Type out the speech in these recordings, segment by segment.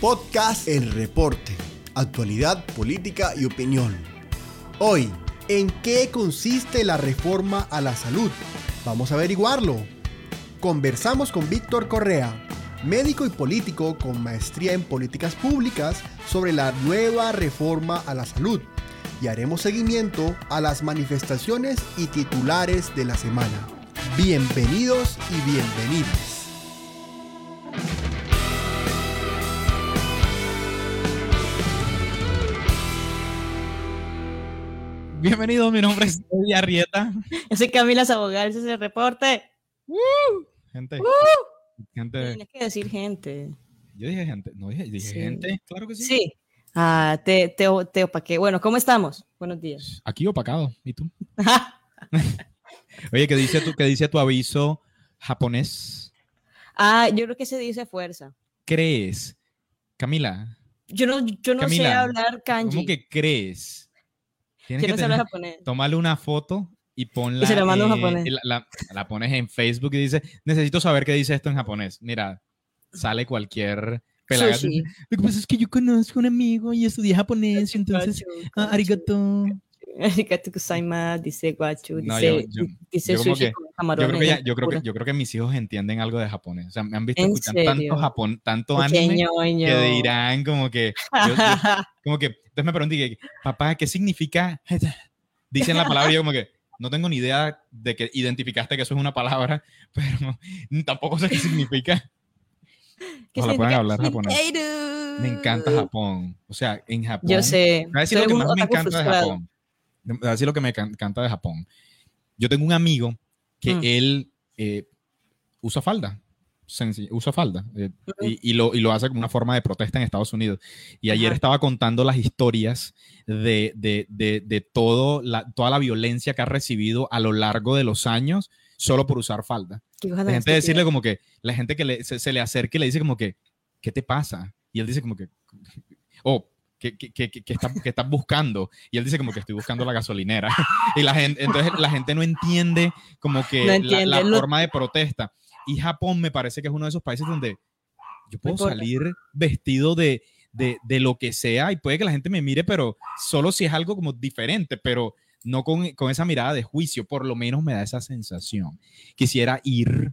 Podcast El Reporte. Actualidad, política y opinión. Hoy, ¿en qué consiste la reforma a la salud? Vamos a averiguarlo. Conversamos con Víctor Correa, médico y político con maestría en políticas públicas sobre la nueva reforma a la salud y haremos seguimiento a las manifestaciones y titulares de la semana. Bienvenidos y bienvenidas. Bienvenido, mi nombre es Eddie Arrieta. Yo soy Camila Sabogal, ese es el reporte. Gente, gente. Tienes que decir gente. Yo dije gente, no dije, dije Sí. gente, claro que sí. Sí. Ah, te, te, te opaqué. Bueno, ¿cómo estamos? Buenos días. Aquí opacado, ¿y tú? Oye, ¿qué dice tu, qué dice tu aviso japonés? ah, yo creo que se dice fuerza. ¿Crees? Camila, Yo no, yo no sé hablar kanji. ¿cómo que crees? Tienes que no tener- japonés. tomarle una foto y ponla. se la mando en eh, japonés. y La, la- la pones en Facebook y dice, necesito saber qué dice esto en japonés. Mira, sale cualquier pelagato. Sushi. Lo que pasa es que yo conozco un amigo y estudié japonés, entonces, ah, arigato. Arigato gozaimasu, dice guachu, No, dice, yo- yo- dice yo como sushi que- con Yo camarones. creo, que ya- yo, creo que, yo creo que mis hijos entienden algo de japonés. O sea, me han visto ¿En escuchando tanto Japón, tanto anime, que dirán como que, como que, entonces me pregunté, papá, ¿qué significa? Dicen la palabra y yo como que, no tengo ni idea de que identificaste que eso es una palabra, pero tampoco sé qué significa. ¿Qué Ojalá puedan hablar japonés. Me encanta Japón. O sea, en Japón. Yo sé. Voy a decir soy lo que un más me encanta de frustrado. Japón. Voy a decir lo que me can- encanta de Japón. Yo tengo un amigo que Mm. él eh, usa falda. Usa falda. eh, y, y lo, y lo hace como una forma de protesta en Estados Unidos. Y ayer Ajá. estaba contando las historias de, de, de, de todo la, toda la violencia que ha recibido a lo largo de los años solo por usar falda. La gente decirle estúpida. como que, la gente que le- se, se le acerca y le dice como que, ¿qué te pasa? Y él dice como que, oh, ¿qué, qué, qué, qué- qué está- estás buscando? Y él dice como que estoy buscando la gasolinera. y la gente, entonces la gente no entiende como que No la- entiende, la, lo- forma de protesta. Y Japón me parece que es uno de esos países donde yo puedo salir vestido de, de, de lo que sea y puede que la gente me mire, pero solo si es algo como diferente, pero no con, con esa mirada de juicio, por lo menos me da esa sensación. Quisiera ir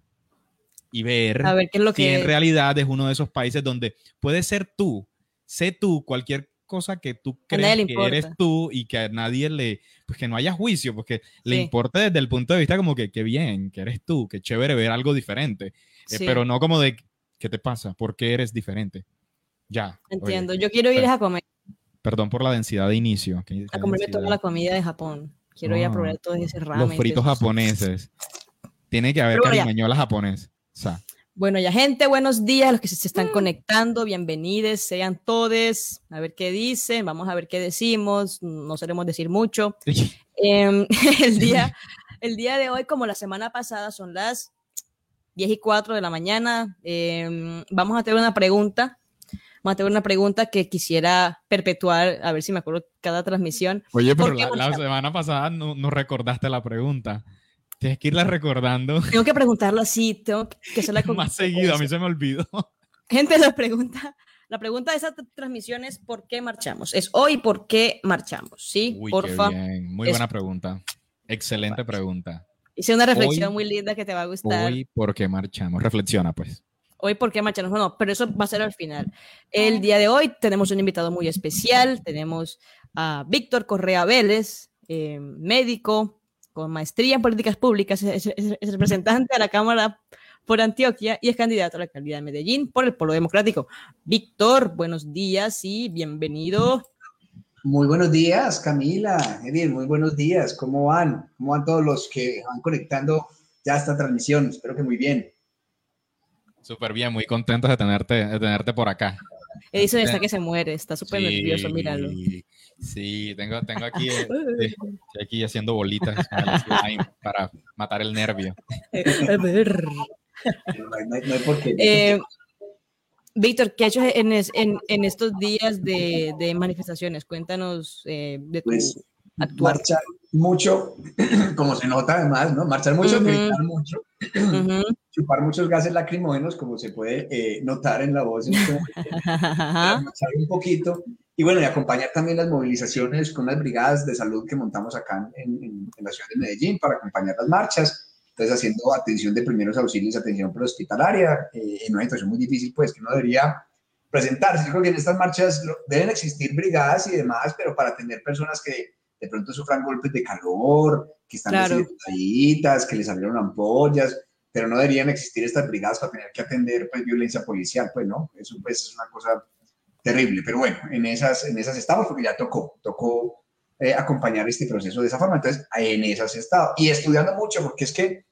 y ver A ver, ¿qué es lo si que en realidad es uno de esos países donde puedes ser tú, sé tú cualquier cosa que tú crees le que eres tú y que a nadie le, pues que no haya juicio, porque le Sí. importa desde el punto de vista como que qué bien, que eres tú, que chévere ver algo diferente, Eh, Sí. pero no como de qué te pasa, por qué eres diferente. Ya. oye, Entiendo. Yo quiero ir pero- a comer, perdón por la densidad de inicio. ¿qué- a comerme toda la comida de Japón. Quiero ir a Ah, probar todo ese ramen. Los fritos japoneses. Tiene que haber carimañola japonés. O sea, Bueno, ya gente, buenos días a los que se están conectando, bienvenidos, sean todos, a ver qué dicen, vamos a ver qué decimos, no solemos decir mucho. Em, el, día, el día de hoy, como la semana pasada, son las 10 y 4 de la mañana, em, vamos a tener una pregunta, vamos a tener una pregunta que quisiera perpetuar, a ver si me acuerdo cada transmisión. Oye, pero ¿Por qué la, la semana pasada no, no recordaste la pregunta. Tienes que irla recordando Tengo que preguntarlo así, tengo que hacerla con más seguido. A mí se me olvidó. Gente, la pregunta, la pregunta de esa transmisión es ¿por qué marchamos? Es hoy ¿por qué marchamos? ¿Sí? Uy, Porfa. qué bien. Muy Es- buena pregunta. Excelente pregunta. Hice una reflexión Hoy- muy linda que te va a gustar. Hoy, Hoy, ¿por qué marchamos? Reflexiona, pues. ¿por qué marchamos? No, no, pero eso va a ser al final. El día de hoy tenemos un invitado muy especial. Tenemos a Víctor Correa Vélez, eh, médico con maestría en políticas públicas, es, es- es representante a la Cámara por Antioquia y es candidato a la alcaldía de Medellín por el Polo Democrático. Víctor, buenos días y bienvenido. Muy buenos días, Camila. Edith, muy buenos días. ¿Cómo van? ¿Cómo van todos los que van conectando ya esta transmisión? Espero que muy bien. Súper bien, muy contentos de tenerte, de tenerte por acá. Edison está que se muere, está súper Sí, nervioso, míralo. Sí, tengo, tengo aquí, eh, eh, estoy aquí haciendo bolitas para matar el nervio. A ver. No no no qué. Eh, Víctor, ¿qué has hecho en, en- en estos días de, de manifestaciones? Cuéntanos eh, de tu Pues, actuar. Marchar mucho, como se nota además, ¿no? Marchar mucho, gritar mucho, chupar muchos gases lacrimógenos, como se puede eh, notar en la voz. En este marchar un poquito. Y bueno, y acompañar también las movilizaciones con las brigadas de salud que montamos acá en, la ciudad de Medellín para acompañar las marchas. Entonces, haciendo atención de primeros auxilios, atención prehospitalaria, eh, en una situación muy difícil, pues que no debería presentarse. Yo creo que en estas marchas deben existir brigadas y demás, pero para tener personas que de pronto sufran golpes de calor, que están claro. que les abrieron ampollas, pero no deberían existir estas brigadas para tener que atender pues, violencia policial, pues no, eso pues, es una cosa terrible, pero bueno, en esas, en esas estamos porque ya tocó, tocó eh, acompañar este proceso de esa forma, entonces en esas estado y estudiando mucho, porque es que,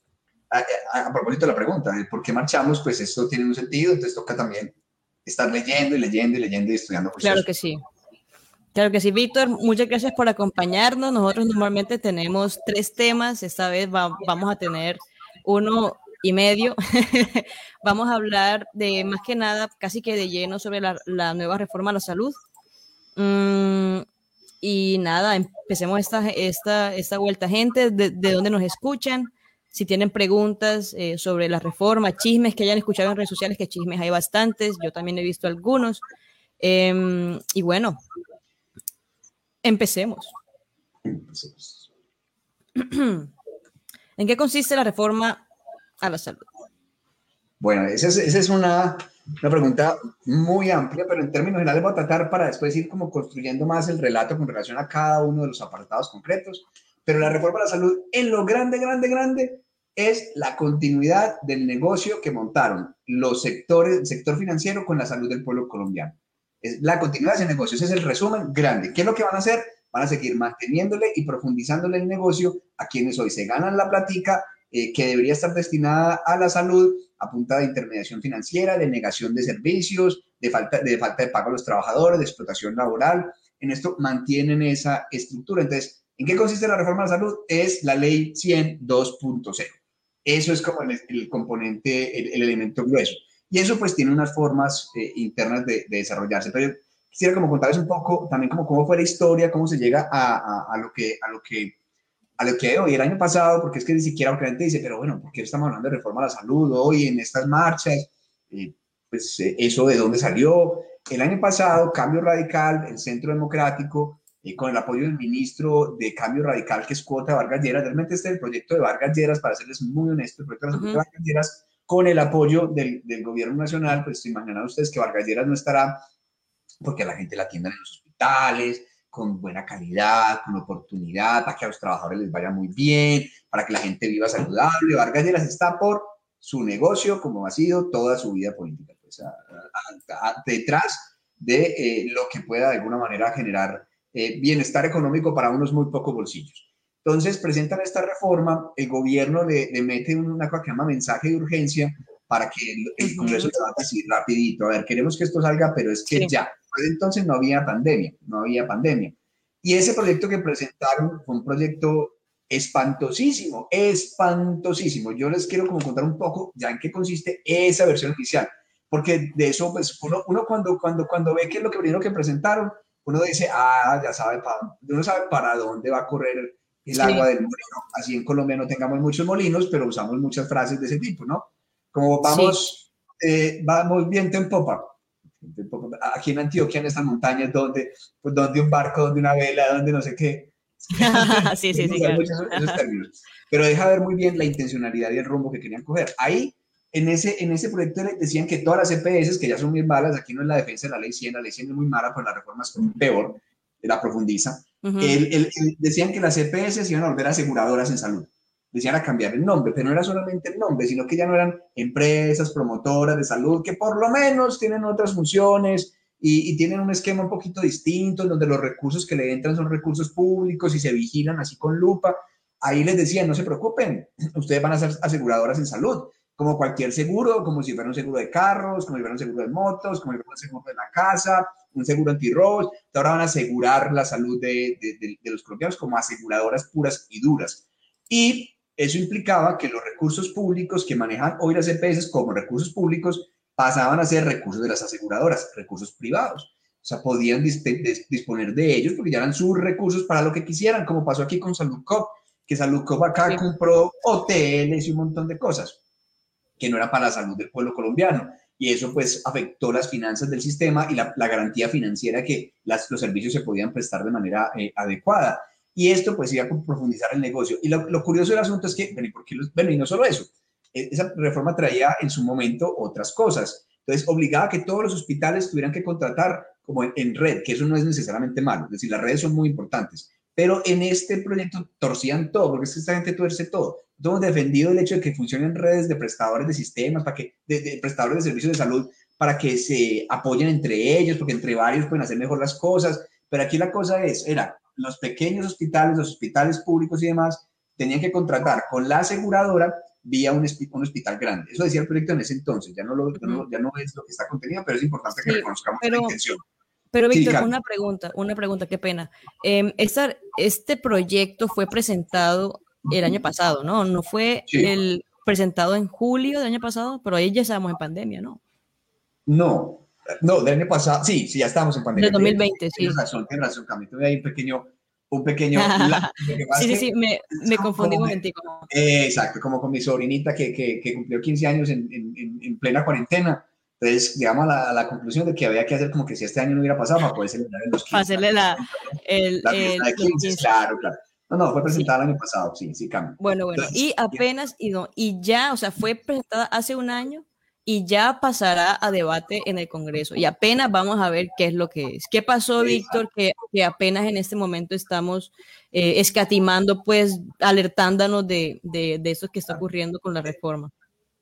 a, a propósito de la pregunta, ¿por qué marchamos? Pues esto tiene un sentido, entonces toca también estar leyendo y leyendo y leyendo y estudiando. claro que sí. Claro que sí, Víctor, muchas gracias por acompañarnos. Nosotros normalmente tenemos tres temas, esta vez vamos a tener uno y medio. vamos a hablar de más que nada, casi que de lleno sobre la, nueva reforma a la salud. Mm, y nada, empecemos esta, esta, esta vuelta. Gente, de, de dónde nos escuchan? Si tienen preguntas eh, sobre la reforma, chismes que hayan escuchado en redes sociales, que chismes hay bastantes, yo también he visto algunos. Em, y bueno, empecemos. ¿En qué consiste la reforma a la salud? Bueno, esa es, una, una, pregunta muy amplia, pero en términos generales voy a tratar para después ir como construyendo más el relato con relación a cada uno de los apartados concretos. Pero la reforma a la salud, en lo grande, grande, grande, es la continuidad del negocio que montaron los sectores, el sector financiero con la salud del pueblo colombiano. La continuidad de negocio, ese es el resumen grande. ¿Qué es lo que van a hacer? Van a seguir manteniéndole y profundizándole el negocio a quienes hoy se ganan la platica eh, que debería estar destinada a la salud a punta de intermediación financiera, de negación de servicios, de falta, de falta de pago a los trabajadores, de explotación laboral. En esto mantienen esa estructura. Entonces, ¿en qué consiste la reforma de la salud? Es la ley 100 2.0. Eso es como el, componente, el, elemento grueso. Y eso pues tiene unas formas eh, internas de, desarrollarse. Pero yo quisiera como contarles un poco también como cómo fue la historia, cómo se llega a, a, lo que a lo que a lo que hoy el año pasado, porque es que ni siquiera la gente dice, pero bueno, ¿por qué estamos hablando de reforma a la salud hoy en estas marchas? pues eh, eso de dónde salió. El año pasado, Cambio Radical, el Centro Democrático, y con el apoyo del ministro de Cambio Radical, que es Cuota Vargas Lleras. Realmente este es el proyecto de Vargas Lleras, para serles muy honesto, el proyecto de Vargas Lleras, con el apoyo del, del, gobierno nacional, pues se imaginan ustedes que Vargas Lleras no estará porque la gente la atienda en los hospitales, con buena calidad, con oportunidad, para que a los trabajadores les vaya muy bien, para que la gente viva saludable. Vargas Lleras está por su negocio, como ha sido toda su vida política, pues, detrás de eh, lo que pueda de alguna manera generar eh, bienestar económico para unos muy pocos bolsillos. Entonces presentan esta reforma, el gobierno le, mete una cosa que llama mensaje de urgencia para que el, Congreso trate así rapidito. A ver, queremos que esto salga, pero es que ya. Pues entonces no había pandemia, no había pandemia. Y ese proyecto que presentaron fue un proyecto espantosísimo, espantosísimo. Yo les quiero como contar un poco ya en qué consiste esa versión oficial, porque de eso, pues uno, uno cuando, cuando, cuando ve qué es lo que primero que presentaron, uno dice, ah, ya sabe, para, uno sabe para dónde va a correr el agua del molino. Así en Colombia no tengamos muchos molinos, pero usamos muchas frases de ese tipo, ¿no? Como vamos, eh, vamos viento en popa. Aquí en Antioquia, en estas montañas, donde, pues, donde un barco, donde una vela, donde no sé qué. sí, sí, sí. Pero deja ver muy bien la intencionalidad y el rumbo que querían coger. Ahí en ese, en ese proyecto decían que todas las EPS, que ya son muy malas, aquí no es la defensa de la ley 100, la ley 100 es muy mala, pues la reforma es peor, la profundiza. Decían que las EPS se iban a volver aseguradoras en salud. Decían a cambiar el nombre, pero no era solamente el nombre, sino que ya no eran empresas promotoras de salud, que por lo menos tienen otras funciones y, y tienen un esquema un poquito distinto, donde los recursos que le entran son recursos públicos y se vigilan así con lupa. Ahí les decían, no se preocupen, ustedes van a ser aseguradoras en salud como cualquier seguro, como si fuera un seguro de carros, como si fuera un seguro de motos, como si fuera un seguro de la casa, un seguro antirrobos. Ahora van a asegurar la salud de, de, los colombianos como aseguradoras puras y duras. Y eso implicaba que los recursos públicos que manejan hoy las EPS como recursos públicos pasaban a ser recursos de las aseguradoras, recursos privados. O sea, podían disponer de ellos porque ya eran sus recursos para lo que quisieran, como pasó aquí con Salud Cop, que Salud Cop acá compró hoteles y un montón de cosas que no era para la salud del pueblo colombiano. Y eso pues afectó las finanzas del sistema y la, garantía financiera que los servicios se podían prestar de manera eh, adecuada. Y esto pues iba a profundizar el negocio. Y lo, curioso del asunto es que, bueno, ¿y, los, bueno, y no solo eso, e, esa reforma traía en su momento otras cosas. Entonces, obligaba a que todos los hospitales tuvieran que contratar como en, red, que eso no es necesariamente malo, es decir, las redes son muy importantes, pero en este proyecto torcían todo, porque es que esta gente tuerce todo. Hemos defendido el hecho de que funcionen redes de prestadores de sistemas, para que, de, prestadores de servicios de salud, para que se apoyen entre ellos, porque entre varios pueden hacer mejor las cosas. Pero aquí la cosa es, era, los pequeños hospitales, los hospitales públicos y demás, tenían que contratar con la aseguradora vía un, un hospital grande. Eso decía el proyecto en ese entonces, ya no, lo, ya no es lo que está contenido, pero es importante que reconozcamos la intención. Pero Víctor, una pregunta, una pregunta, qué pena. Eh, este proyecto fue presentado el año pasado, ¿no? No fue el presentado en julio del año pasado, pero ahí ya estábamos en pandemia, ¿no? No, no, del año pasado, sí, sí, ya estábamos en pandemia. De 2020, sí. Tienes razón, tienes razón, Camilo. Tuve ahí un pequeño, un pequeño... sí, sí, sí, me, me confundí un momentico. exacto, como con mi sobrinita que, que, que cumplió 15 años en, en, en, plena cuarentena. Entonces, llegamos a la, conclusión de que había que hacer como que si este año no hubiera pasado para poder celebrar en los 15. Para hacerle la, el, el, el 15, claro, claro. No, no, fue presentada el año pasado, sí, sí, cambia. Bueno, bueno, y apenas, y, no, y ya, o sea, fue presentada hace un año y ya pasará a debate en el Congreso. Y apenas vamos a ver qué es lo que es. ¿Qué pasó, Víctor? Que, que, apenas en este momento estamos eh, escatimando, pues, alertándonos de, de, de eso que está ocurriendo con la reforma.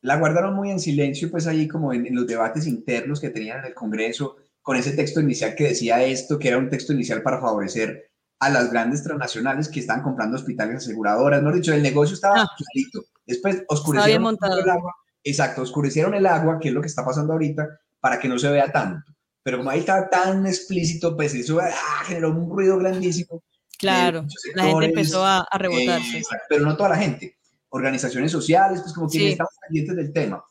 La guardaron muy en silencio, pues, ahí como en, en los debates internos que tenían en el Congreso, con ese texto inicial que decía esto, que era un texto inicial para favorecer a las grandes transnacionales que estaban comprando hospitales aseguradoras. No dicho, el negocio estaba ah. clarito. Después oscurecieron el agua. Exacto, oscurecieron el agua, que es lo que está pasando ahorita, para que no se vea tanto. Pero como ahí estaba tan explícito, pues eso ah, generó un ruido grandísimo. Claro, la gente empezó a, a rebotarse. pero no toda la gente. Organizaciones sociales, pues como que estamos pendientes del tema.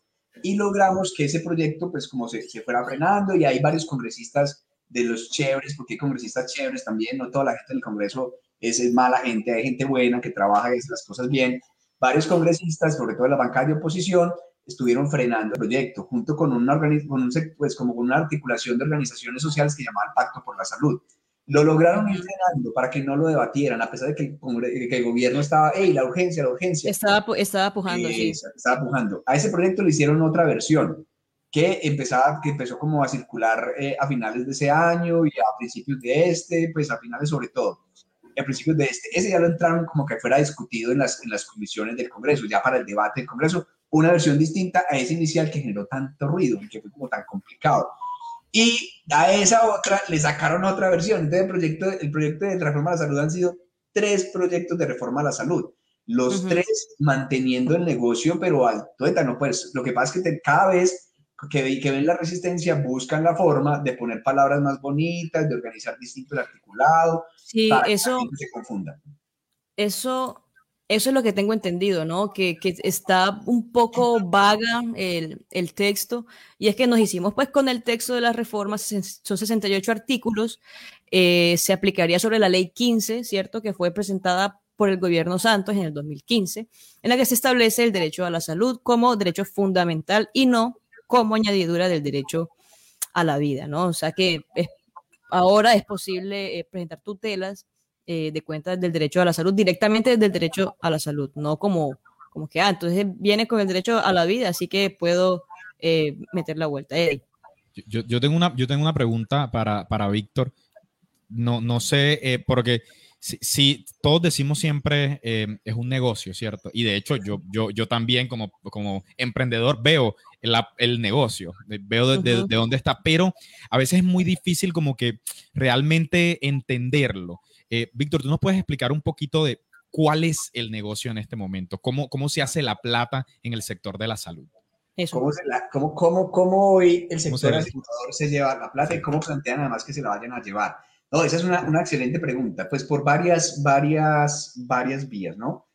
Y logramos que ese proyecto, pues como se, se fuera frenando y hay varios congresistas de los chéveres, porque hay congresistas chéveres también, no toda la gente del Congreso es, mala gente, hay gente buena que trabaja y hace las cosas bien. Varios congresistas, sobre todo de la banca de oposición, estuvieron frenando el proyecto, junto con una, con pues, como con una articulación de organizaciones sociales que llamaba Pacto por la Salud. Lo lograron ir frenando para que no lo debatieran, a pesar de que el, que el gobierno estaba, hey, la urgencia, la urgencia. Estaba, estaba pujando, sí. Estaba pujando. A ese proyecto le hicieron otra versión, que, empezaba, que empezó como a circular eh, a finales de ese año y a principios de este, pues a finales sobre todo, a principios de este. Ese ya lo entraron como que fuera discutido en las, en las comisiones del Congreso, ya para el debate del Congreso, una versión distinta a ese inicial que generó tanto ruido y que fue como tan complicado. Y a esa otra le sacaron otra versión. Entonces, el proyecto, el proyecto de reforma a la salud han sido tres proyectos de reforma a la salud. Los tres manteniendo el negocio, pero alto. No, pues, lo que pasa es que cada vez que, que ven la resistencia buscan la forma de poner palabras más bonitas, de organizar distinto el articulado, sí, para eso, que se confunda. Eso, eso es lo que tengo entendido, ¿no? Que, que está un poco vaga el, el, texto, y es que nos hicimos pues con el texto de las reformas, son 68 artículos, eh, se aplicaría sobre la ley 15, ¿cierto? Que fue presentada por el gobierno Santos en el 2015, en la que se establece el derecho a la salud como derecho fundamental y no como añadidura del derecho a la vida, ¿no? O sea que ahora es posible eh, presentar tutelas eh, de cuentas del derecho a la salud directamente desde el derecho a la salud, no como, como que, ah, entonces viene con el derecho a la vida, así que puedo eh, meter la vuelta. Yo, yo, tengo una, yo tengo una pregunta para, para Víctor. No, no sé, porque si, todos decimos siempre eh, es un negocio, ¿cierto? Y de hecho yo, yo, yo también como, como emprendedor veo el, el negocio, veo de, de, dónde está, pero a veces es muy difícil como que realmente entenderlo. Eh, Víctor, ¿tú nos puedes explicar un poquito de cuál es el negocio en este momento? ¿Cómo, cómo se hace la plata en el sector de la salud? ¿Cómo, cómo, cómo, cómo, hoy el sector asegurador se lleva la plata y cómo plantean además que se la vayan a llevar? No, esa es una, una, excelente pregunta, pues por varias, varias, varias vías, ¿no?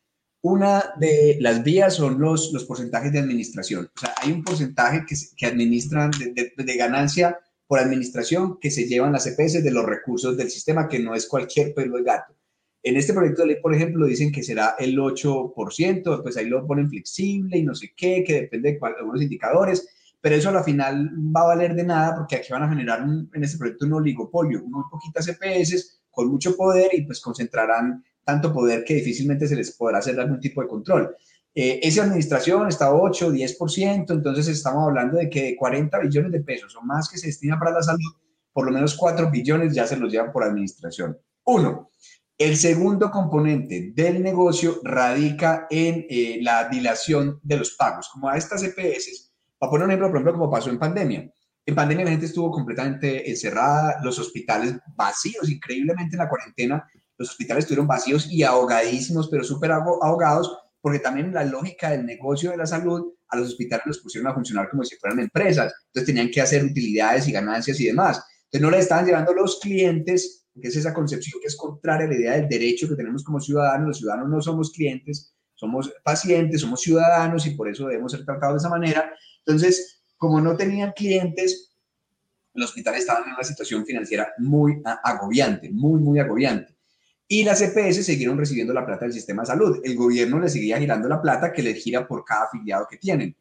Una de las vías son los, los porcentajes de administración. O sea, hay un porcentaje que, que administran de, de, ganancia por administración que se llevan las EPS de los recursos del sistema, que no es cualquier pelo de gato. En este proyecto de ley, por ejemplo, dicen que será el 8%, pues ahí lo ponen flexible y no sé qué, que depende de algunos indicadores, pero eso al final va a valer de nada porque aquí van a generar en este proyecto un oligopolio, muy poquitas EPS con mucho poder y pues concentrarán tanto poder que difícilmente se les podrá hacer algún tipo de control. Eh, esa administración está 8, 10%, entonces estamos hablando de que de 40 billones de pesos o más que se destina para la salud, por lo menos 4 billones ya se los llevan por administración. Uno, el segundo componente del negocio radica en eh, la dilación de los pagos. Como a estas EPS, para poner un ejemplo, por ejemplo, como pasó en pandemia. En pandemia la gente estuvo completamente encerrada, los hospitales vacíos, increíblemente en la cuarentena, los hospitales estuvieron vacíos y ahogadísimos, pero súper ahogados porque también la lógica del negocio de la salud, a los hospitales los pusieron a funcionar como si fueran empresas, entonces tenían que hacer utilidades y ganancias y demás. Entonces no le estaban llevando los clientes, que es esa concepción que es contraria a la idea del derecho que tenemos como ciudadanos, los ciudadanos no somos clientes, somos pacientes, somos ciudadanos y por eso debemos ser tratados de esa manera. Entonces, como no tenían clientes, los hospitales estaban en una situación financiera muy agobiante, muy, muy agobiante. Y las EPS siguieron recibiendo la plata del sistema de salud. El gobierno les seguía girando la plata que les gira por cada afiliado que tienen,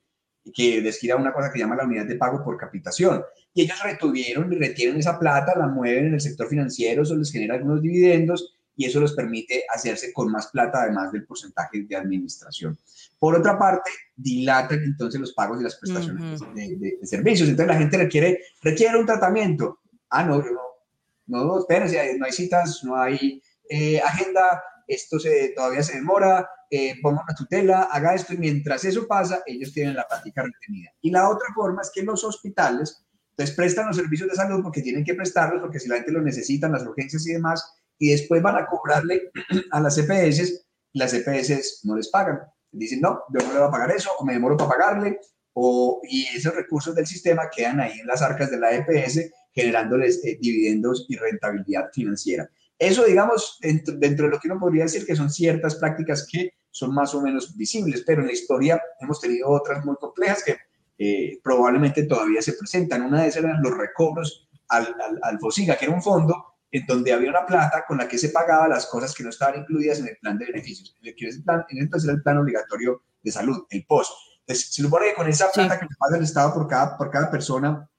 que les gira una cosa que llama la unidad de pago por capitación. Y ellos retuvieron y retienen esa plata, la mueven en el sector financiero, eso les genera algunos dividendos y eso les permite hacerse con más plata además del porcentaje de administración. Por otra parte, dilatan entonces los pagos y las prestaciones de, servicios. Entonces la gente requiere, requiere un tratamiento. Ah, no, no, no, espérense, no hay citas, no hay eh, agenda, esto se, todavía se demora, eh, ponga una tutela, haga esto y mientras eso pasa, ellos tienen la práctica retenida. Y la otra forma es que los hospitales les prestan los servicios de salud porque tienen que prestarlos, porque si la gente los necesita, las urgencias y demás, y después van a cobrarle a las EPS, las EPS no les pagan. Dicen, no, yo no le voy a pagar eso, o me demoro para pagarle, o, y esos recursos del sistema quedan ahí en las arcas de la EPS, generándoles eh, dividendos y rentabilidad financiera. Eso, digamos, dentro, de lo que uno podría decir que son ciertas prácticas que son más o menos visibles, pero en la historia hemos tenido otras muy complejas que eh, probablemente todavía se presentan. Una de esas eran los recobros al, al, FOSIGA, que era un fondo en donde había una plata con la que se pagaba las cosas que no estaban incluidas en el plan de beneficios. En el plan, entonces era el plan obligatorio de salud, el POS. Entonces, se supone que con esa plata que paga el Estado por cada, por cada persona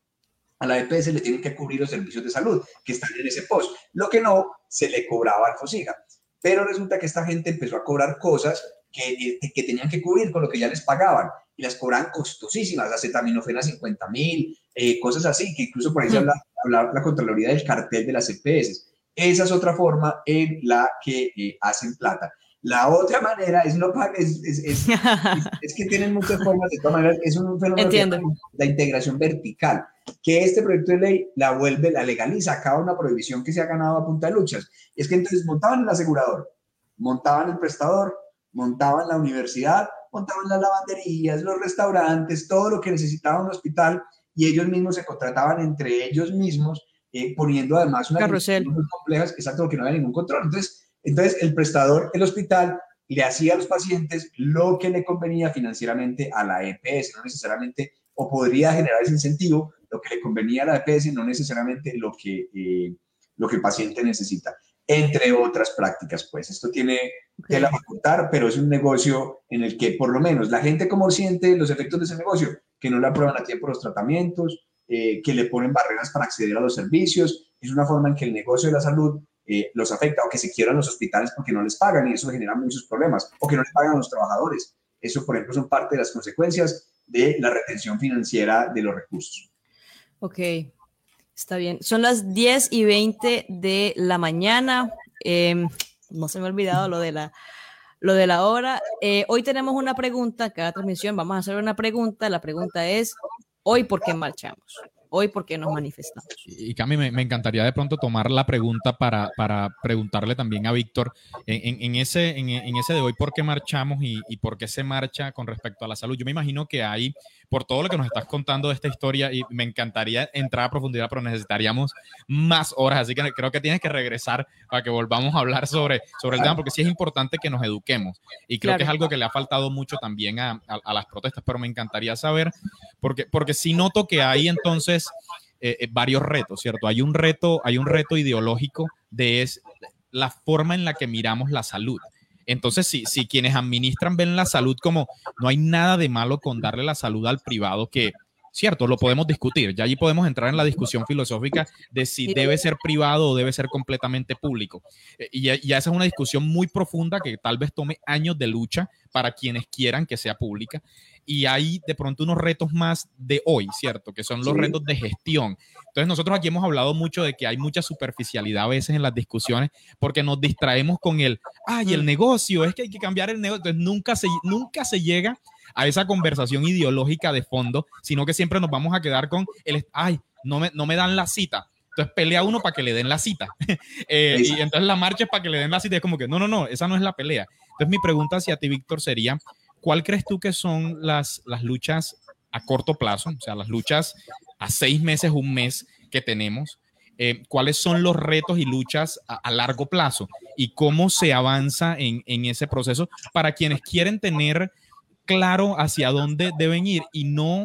a la EPS le tienen que cubrir los servicios de salud que están en ese post. Lo que no, se le cobraba al FOSIGA. Pero resulta que esta gente empezó a cobrar cosas que, eh, que tenían que cubrir con lo que ya les pagaban y las cobraban costosísimas, acetaminofena 50 mil, eh, cosas así, que incluso por ahí se habla, la Contraloría del cartel de las EPS. Esa es otra forma en la que eh, hacen plata. La otra manera es no es, es, es, es, que tienen muchas formas, de todas maneras, es un fenómeno de la integración vertical, que este proyecto de ley la vuelve, la legaliza, acaba una prohibición que se ha ganado a punta de luchas. Es que entonces montaban el asegurador, montaban el prestador, montaban la universidad, montaban las lavanderías, los restaurantes, todo lo que necesitaba un hospital, y ellos mismos se contrataban entre ellos mismos, eh, poniendo además una muy complejas, exacto, porque no había ningún control. Entonces, entonces, el prestador, el hospital, le hacía a los pacientes lo que le convenía financieramente a la EPS, no necesariamente, o podría generar ese incentivo, lo que le convenía a la EPS, no necesariamente lo que, eh, lo que el paciente necesita, entre otras prácticas. Pues esto tiene que la facultar, pero es un negocio en el que por lo menos la gente como siente los efectos de ese negocio, que no le aprueban a tiempo los tratamientos, eh, que le ponen barreras para acceder a los servicios, es una forma en que el negocio de la salud eh, los afecta o que se quieran los hospitales porque no les pagan y eso genera muchos problemas o que no les pagan a los trabajadores. Eso, por ejemplo, son parte de las consecuencias de la retención financiera de los recursos. Ok, está bien. Son las 10 y 20 de la mañana. Em, no se me ha olvidado lo de la, lo de la hora. Eh, hoy tenemos una pregunta, cada transmisión vamos a hacer una pregunta. La pregunta es, ¿hoy por qué marchamos? Hoy porque nos manifestamos. Y Cami, me, me, encantaría de pronto tomar la pregunta para, para preguntarle también a Víctor en, en, ese, en, ese de hoy, ¿por qué marchamos y, y, por qué se marcha con respecto a la salud? Yo me imagino que hay por todo lo que nos estás contando de esta historia y me encantaría entrar a profundidad, pero necesitaríamos más horas, así que creo que tienes que regresar para que volvamos a hablar sobre, sobre el tema, porque sí es importante que nos eduquemos y creo que es algo que le ha faltado mucho también a, a, las protestas, pero me encantaría saber, porque, porque sí noto que hay entonces eh, eh, varios retos, ¿cierto? Hay un reto, hay un reto ideológico de es la forma en la que miramos la salud. Entonces, si, si quienes administran ven la salud como no hay nada de malo con darle la salud al privado, que cierto, lo podemos discutir. Ya allí podemos entrar en la discusión filosófica de si debe ser privado o debe ser completamente público. Eh, y ya, esa es una discusión muy profunda que tal vez tome años de lucha para quienes quieran que sea pública. Y hay de pronto unos retos más de hoy, ¿cierto? Que son los retos de gestión. Entonces nosotros aquí hemos hablado mucho de que hay mucha superficialidad a veces en las discusiones porque nos distraemos con el, ay, el mm. negocio, es que hay que cambiar el negocio. Entonces nunca se, nunca se llega a esa conversación ideológica de fondo, sino que siempre nos vamos a quedar con el, ay, no me, no me dan la cita. Entonces pelea uno para que le den la cita. Eh, y entonces la marcha es para que le den la cita. Es como que, no, no, no, esa no es la pelea. Entonces mi pregunta hacia ti, Víctor, sería, ¿cuál crees tú que son las, las luchas a corto plazo? O sea, las luchas a seis meses, un mes que tenemos. Eh, cuáles son los retos y luchas a, a, largo plazo y cómo se avanza en, en, ese proceso para quienes quieren tener claro hacia dónde deben ir y no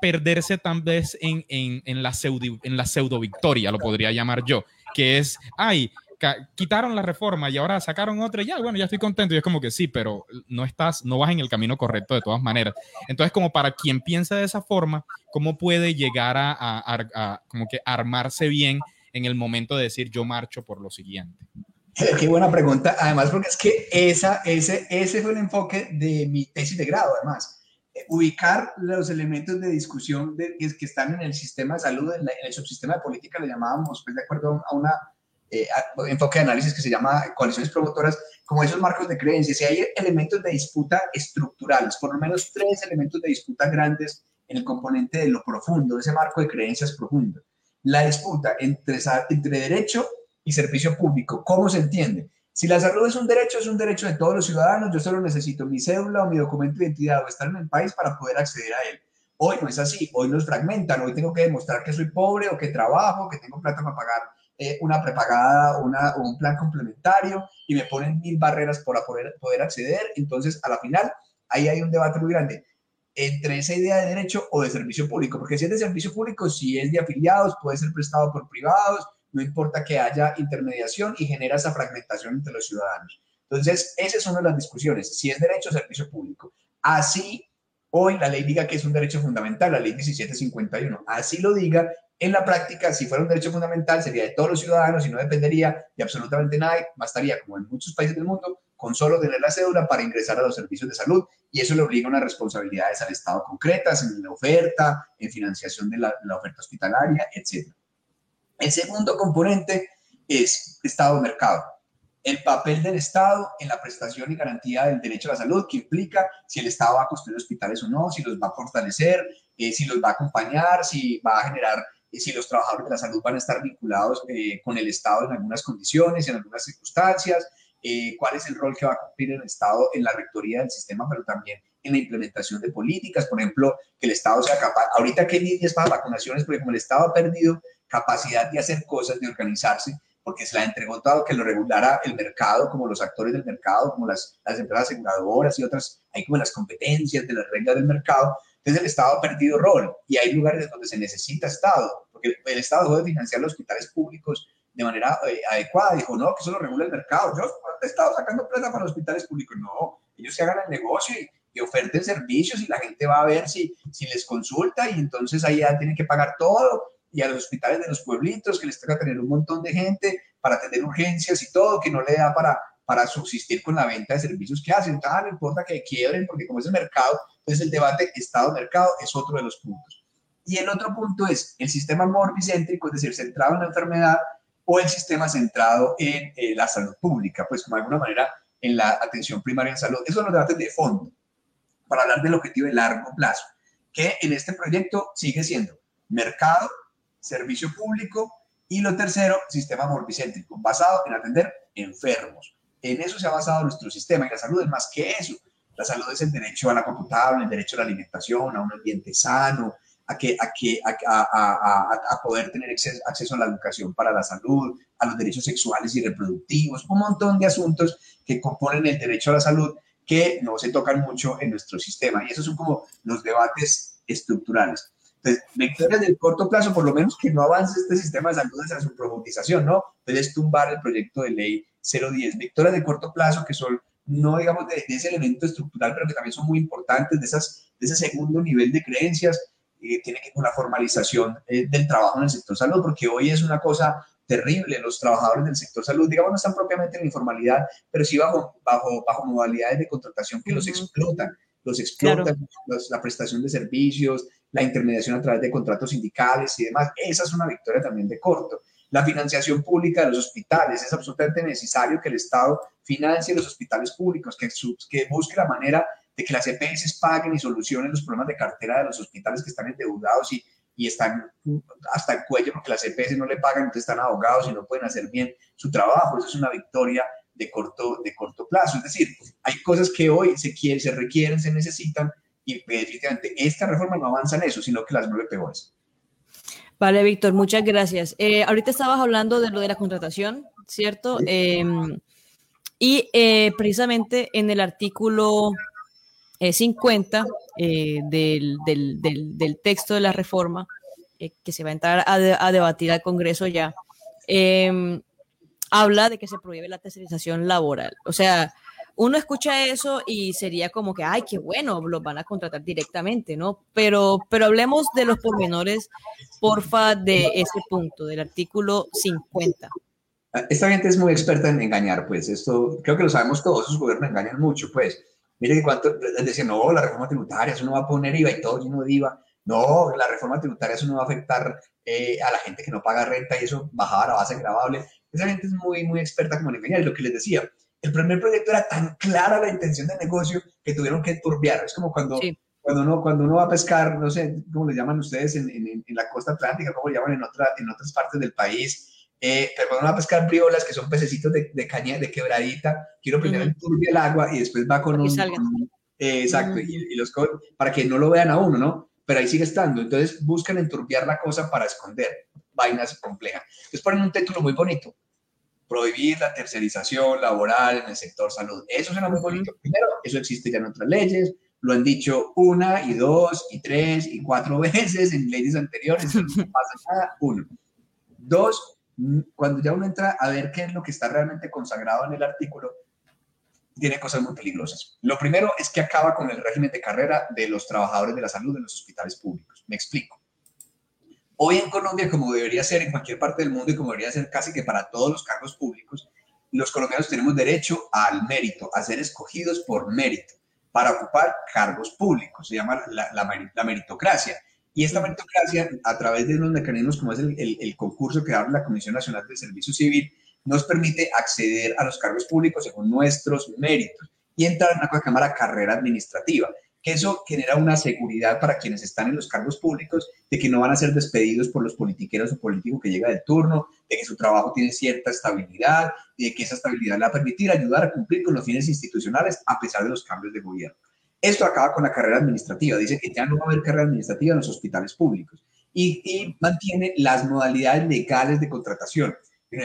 perderse tal vez en, en, la, pseudo, en la pseudo victoria, lo podría llamar yo, que es, ay, quitaron la reforma y ahora sacaron otra ya, bueno, ya estoy contento. Y es como que sí, pero no estás, no vas en el camino correcto de todas maneras. Entonces, como para quien piensa de esa forma, ¿cómo puede llegar a, a como que armarse bien en el momento de decir yo marcho por lo siguiente? Qué buena pregunta. Además, porque es que esa, ese, ese fue el enfoque de mi tesis de grado, además. Ubicar los elementos de discusión de, que, están en el sistema de salud, en, el subsistema de política, le llamábamos, pues de acuerdo a un eh, enfoque de análisis que se llama coaliciones promotoras, como esos marcos de creencias. Si hay elementos de disputa estructurales, por lo menos tres elementos de disputa grandes en el componente de lo profundo, ese marco de creencias profundo. La disputa entre, entre derecho y servicio público. ¿Cómo se entiende? Si la salud es un derecho, es un derecho de todos los ciudadanos. Yo solo necesito mi cédula o mi documento de identidad o estar en el país para poder acceder a él. Hoy no es así, hoy nos fragmentan, hoy tengo que demostrar que soy pobre o que trabajo, que tengo plata para pagar eh, una prepagada o un plan complementario y me ponen mil barreras para poder, poder acceder. Entonces, a la final, ahí hay un debate muy grande entre esa idea de derecho o de servicio público, porque si es de servicio público, si es de afiliados, puede ser prestado por privados, no importa que haya intermediación y genera esa fragmentación entre los ciudadanos. Entonces, esa es una de las discusiones, si es derecho o servicio público. Así, hoy la ley diga que es un derecho fundamental, la ley 1751, así lo diga, en la práctica, si fuera un derecho fundamental, sería de todos los ciudadanos y no dependería de absolutamente nadie, bastaría, como en muchos países del mundo, con solo tener la cédula para ingresar a los servicios de salud y eso le obliga a unas responsabilidades al Estado concretas en la oferta, en financiación de la, oferta hospitalaria, etc. El segundo componente es Estado-mercado. El papel del Estado en la prestación y garantía del derecho a la salud, que implica si el Estado va a construir hospitales o no, si los va a fortalecer, eh, si los va a acompañar, si va a generar, eh, si los trabajadores de la salud van a estar vinculados eh, con el Estado en algunas condiciones, en algunas circunstancias, cuál es el rol que va a cumplir el Estado en la rectoría del sistema, pero también en la implementación de políticas, por ejemplo, que el Estado sea capaz, ahorita que líneas para vacunaciones, porque como el Estado ha perdido capacidad de hacer cosas, de organizarse, porque se la entregó todo que lo regulara el mercado, como los actores del mercado, como las, las empresas aseguradoras y otras, hay como las competencias de las reglas del mercado. Entonces el Estado ha perdido rol y hay lugares donde se necesita Estado, porque el Estado debe financiar los hospitales públicos de manera eh, adecuada. Dijo, no, que eso lo regula el mercado. Yo he estado sacando plata para los hospitales públicos. No, ellos se hagan el negocio y, y oferten servicios y la gente va a ver si, si les consulta y entonces ahí ya tienen que pagar todo y a los hospitales de los pueblitos que les toca tener un montón de gente para atender urgencias y todo, que no le da para, para subsistir con la venta de servicios que hacen. Entonces, no importa que quiebren, porque como es el mercado, entonces el debate Estado-mercado es otro de los puntos. Y el otro punto es el sistema morbicéntrico, es decir, centrado en la enfermedad, o el sistema centrado en eh, la salud pública, pues como de alguna manera en la atención primaria en salud. Esos son los debates de fondo, para hablar del objetivo de largo plazo, que en este proyecto sigue siendo mercado servicio público y lo tercero, sistema morbicéntrico, basado en atender enfermos. En eso se ha basado nuestro sistema y la salud es más que eso. La salud es el derecho a la computable, el derecho a la alimentación, a un ambiente sano, a, que, a, que, a, poder tener acceso, a la educación para la salud, a los derechos sexuales y reproductivos, un montón de asuntos que componen el derecho a la salud que no se tocan mucho en nuestro sistema. Y esos son como los debates estructurales. Entonces, victorias del corto plazo, por lo menos que no avance este sistema de salud hacia su profundización, ¿no? Entonces, tumbar el proyecto de ley 010. Victorias de corto plazo que son, no digamos, de, ese elemento estructural, pero que también son muy importantes, de, esas, de ese segundo nivel de creencias, eh, tiene que ver con la formalización eh, del trabajo en el sector salud, porque hoy es una cosa terrible. Los trabajadores del sector salud, digamos, no están propiamente en informalidad, pero sí bajo, bajo, bajo modalidades de contratación que los explotan. Los explotan, la prestación de servicios, la intermediación a través de contratos sindicales y demás. Esa es una victoria también de corto. La financiación pública de los hospitales. Es absolutamente necesario que el Estado financie los hospitales públicos, que, que busque la manera de que las EPS paguen y solucionen los problemas de cartera de los hospitales que están endeudados y, y están hasta el cuello porque las EPS no le pagan, entonces están ahogados y no pueden hacer bien su trabajo. Eso es una victoria de corto, de corto plazo. Es decir, hay cosas que hoy se, quieren, se requieren, se necesitan, y definitivamente esta reforma no avanza en eso, sino que las mueve peores. Vale, Víctor, muchas gracias. Eh, ahorita estabas hablando de lo de la contratación, ¿cierto? Em, y eh, precisamente en el artículo 50 eh, del, del, del, texto de la reforma, que se va a entrar a, a debatir al Congreso ya, em, habla de que se prohíbe la tercerización laboral. O sea, uno escucha eso y sería como que, ay, qué bueno, los van a contratar directamente, ¿no? Pero, pero hablemos de los pormenores, porfa, de ese punto, del artículo 50. Esta gente es muy experta en engañar, pues esto creo que lo sabemos todos, esos gobiernos engañan mucho, pues. Mire que cuánto, decían, no, la reforma tributaria, eso no va a poner IVA y todo lleno de IVA. No, la reforma tributaria, eso no va a afectar eh, a la gente que no paga renta y eso bajaba la base grabable. Esa gente es muy, muy experta como en engañar. Y lo que les decía, el primer proyecto era tan clara la intención de negocio que tuvieron que turbiar. Es como cuando, cuando, uno, cuando uno va a pescar, no sé cómo le llaman ustedes en, en, la costa atlántica, cómo le llaman en, otra, en otras partes del país. Eh, pero cuando uno va a pescar briolas, que son pececitos de, de caña, de quebradita, quiero primero uh el agua y después va con un... Eh, exacto, y, los para que no lo vean a uno, ¿no? Pero ahí sigue estando. Entonces buscan enturbiar la cosa para esconder vainas complejas. Entonces ponen un título muy bonito, prohibir la tercerización laboral en el sector salud. Eso suena muy bonito. Primero, eso existe ya en otras leyes, lo han dicho una y dos y tres y cuatro veces en leyes anteriores, no pasa nada. Uno. Dos, cuando ya uno entra a ver qué es lo que está realmente consagrado en el artículo, tiene cosas muy peligrosas. Lo primero es que acaba con el régimen de carrera de los trabajadores de la salud en los hospitales públicos. Me explico. Hoy en Colombia, como debería ser en cualquier parte del mundo y como debería ser casi que para todos los cargos públicos, los colombianos tenemos derecho al mérito, a ser escogidos por mérito para ocupar cargos públicos. Se llama la, meritocracia. Y esta meritocracia, a través de unos mecanismos como es el, concurso que abre la Comisión Nacional de Servicio Civil, nos permite acceder a los cargos públicos según nuestros méritos y entrar en una cosa que carrera administrativa que eso genera una seguridad para quienes están en los cargos públicos de que no van a ser despedidos por los politiqueros o políticos que llega del turno, de que su trabajo tiene cierta estabilidad y de que esa estabilidad le va a permitir ayudar a cumplir con los fines institucionales a pesar de los cambios de gobierno. Esto acaba con la carrera administrativa, dice que ya no va a haber carrera administrativa en los hospitales públicos y, mantiene las modalidades legales de contratación.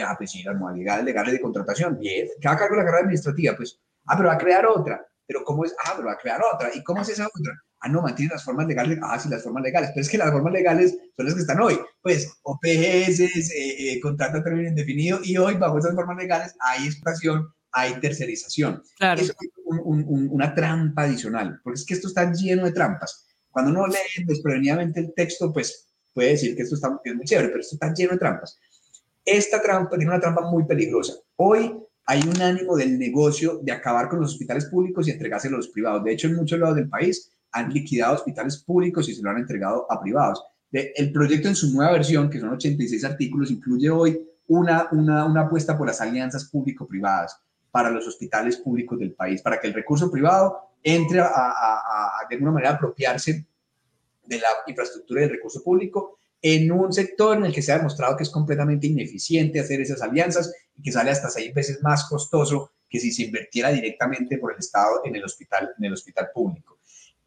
ah, pues sí, las modalidades legales de contratación, bien, ¿qué va a con la carrera administrativa? Pues, ah, pero va a crear otra pero ¿cómo es? Ah, pero va a crear otra. ¿Y cómo es esa otra? Ah, no, mantiene las formas legales. Ah, sí, las formas legales. Pero es que las formas legales son las que están hoy. Pues OPS, eh, eh, contrato a término indefinido, y hoy bajo esas formas legales hay explotación, hay tercerización. Claro. Eso es una trampa adicional, porque es que esto está lleno de trampas. Cuando uno lee desprevenidamente el texto, pues puede decir que esto está muy chévere, pero esto está lleno de trampas. Esta trampa tiene una trampa muy peligrosa. Hoy hay un ánimo del negocio de acabar con los hospitales públicos y entregárselos a los privados. De hecho, en muchos lados del país han liquidado hospitales públicos y se lo han entregado a privados. el proyecto en su nueva versión, que son 86 artículos, incluye hoy una, una, apuesta por las alianzas público-privadas para los hospitales públicos del país, para que el recurso privado entre a, a, de alguna manera apropiarse de la infraestructura del recurso público en un sector en el que se ha demostrado que es completamente ineficiente hacer esas alianzas y que sale hasta seis veces más costoso que si se invirtiera directamente por el Estado en el hospital, en el hospital público.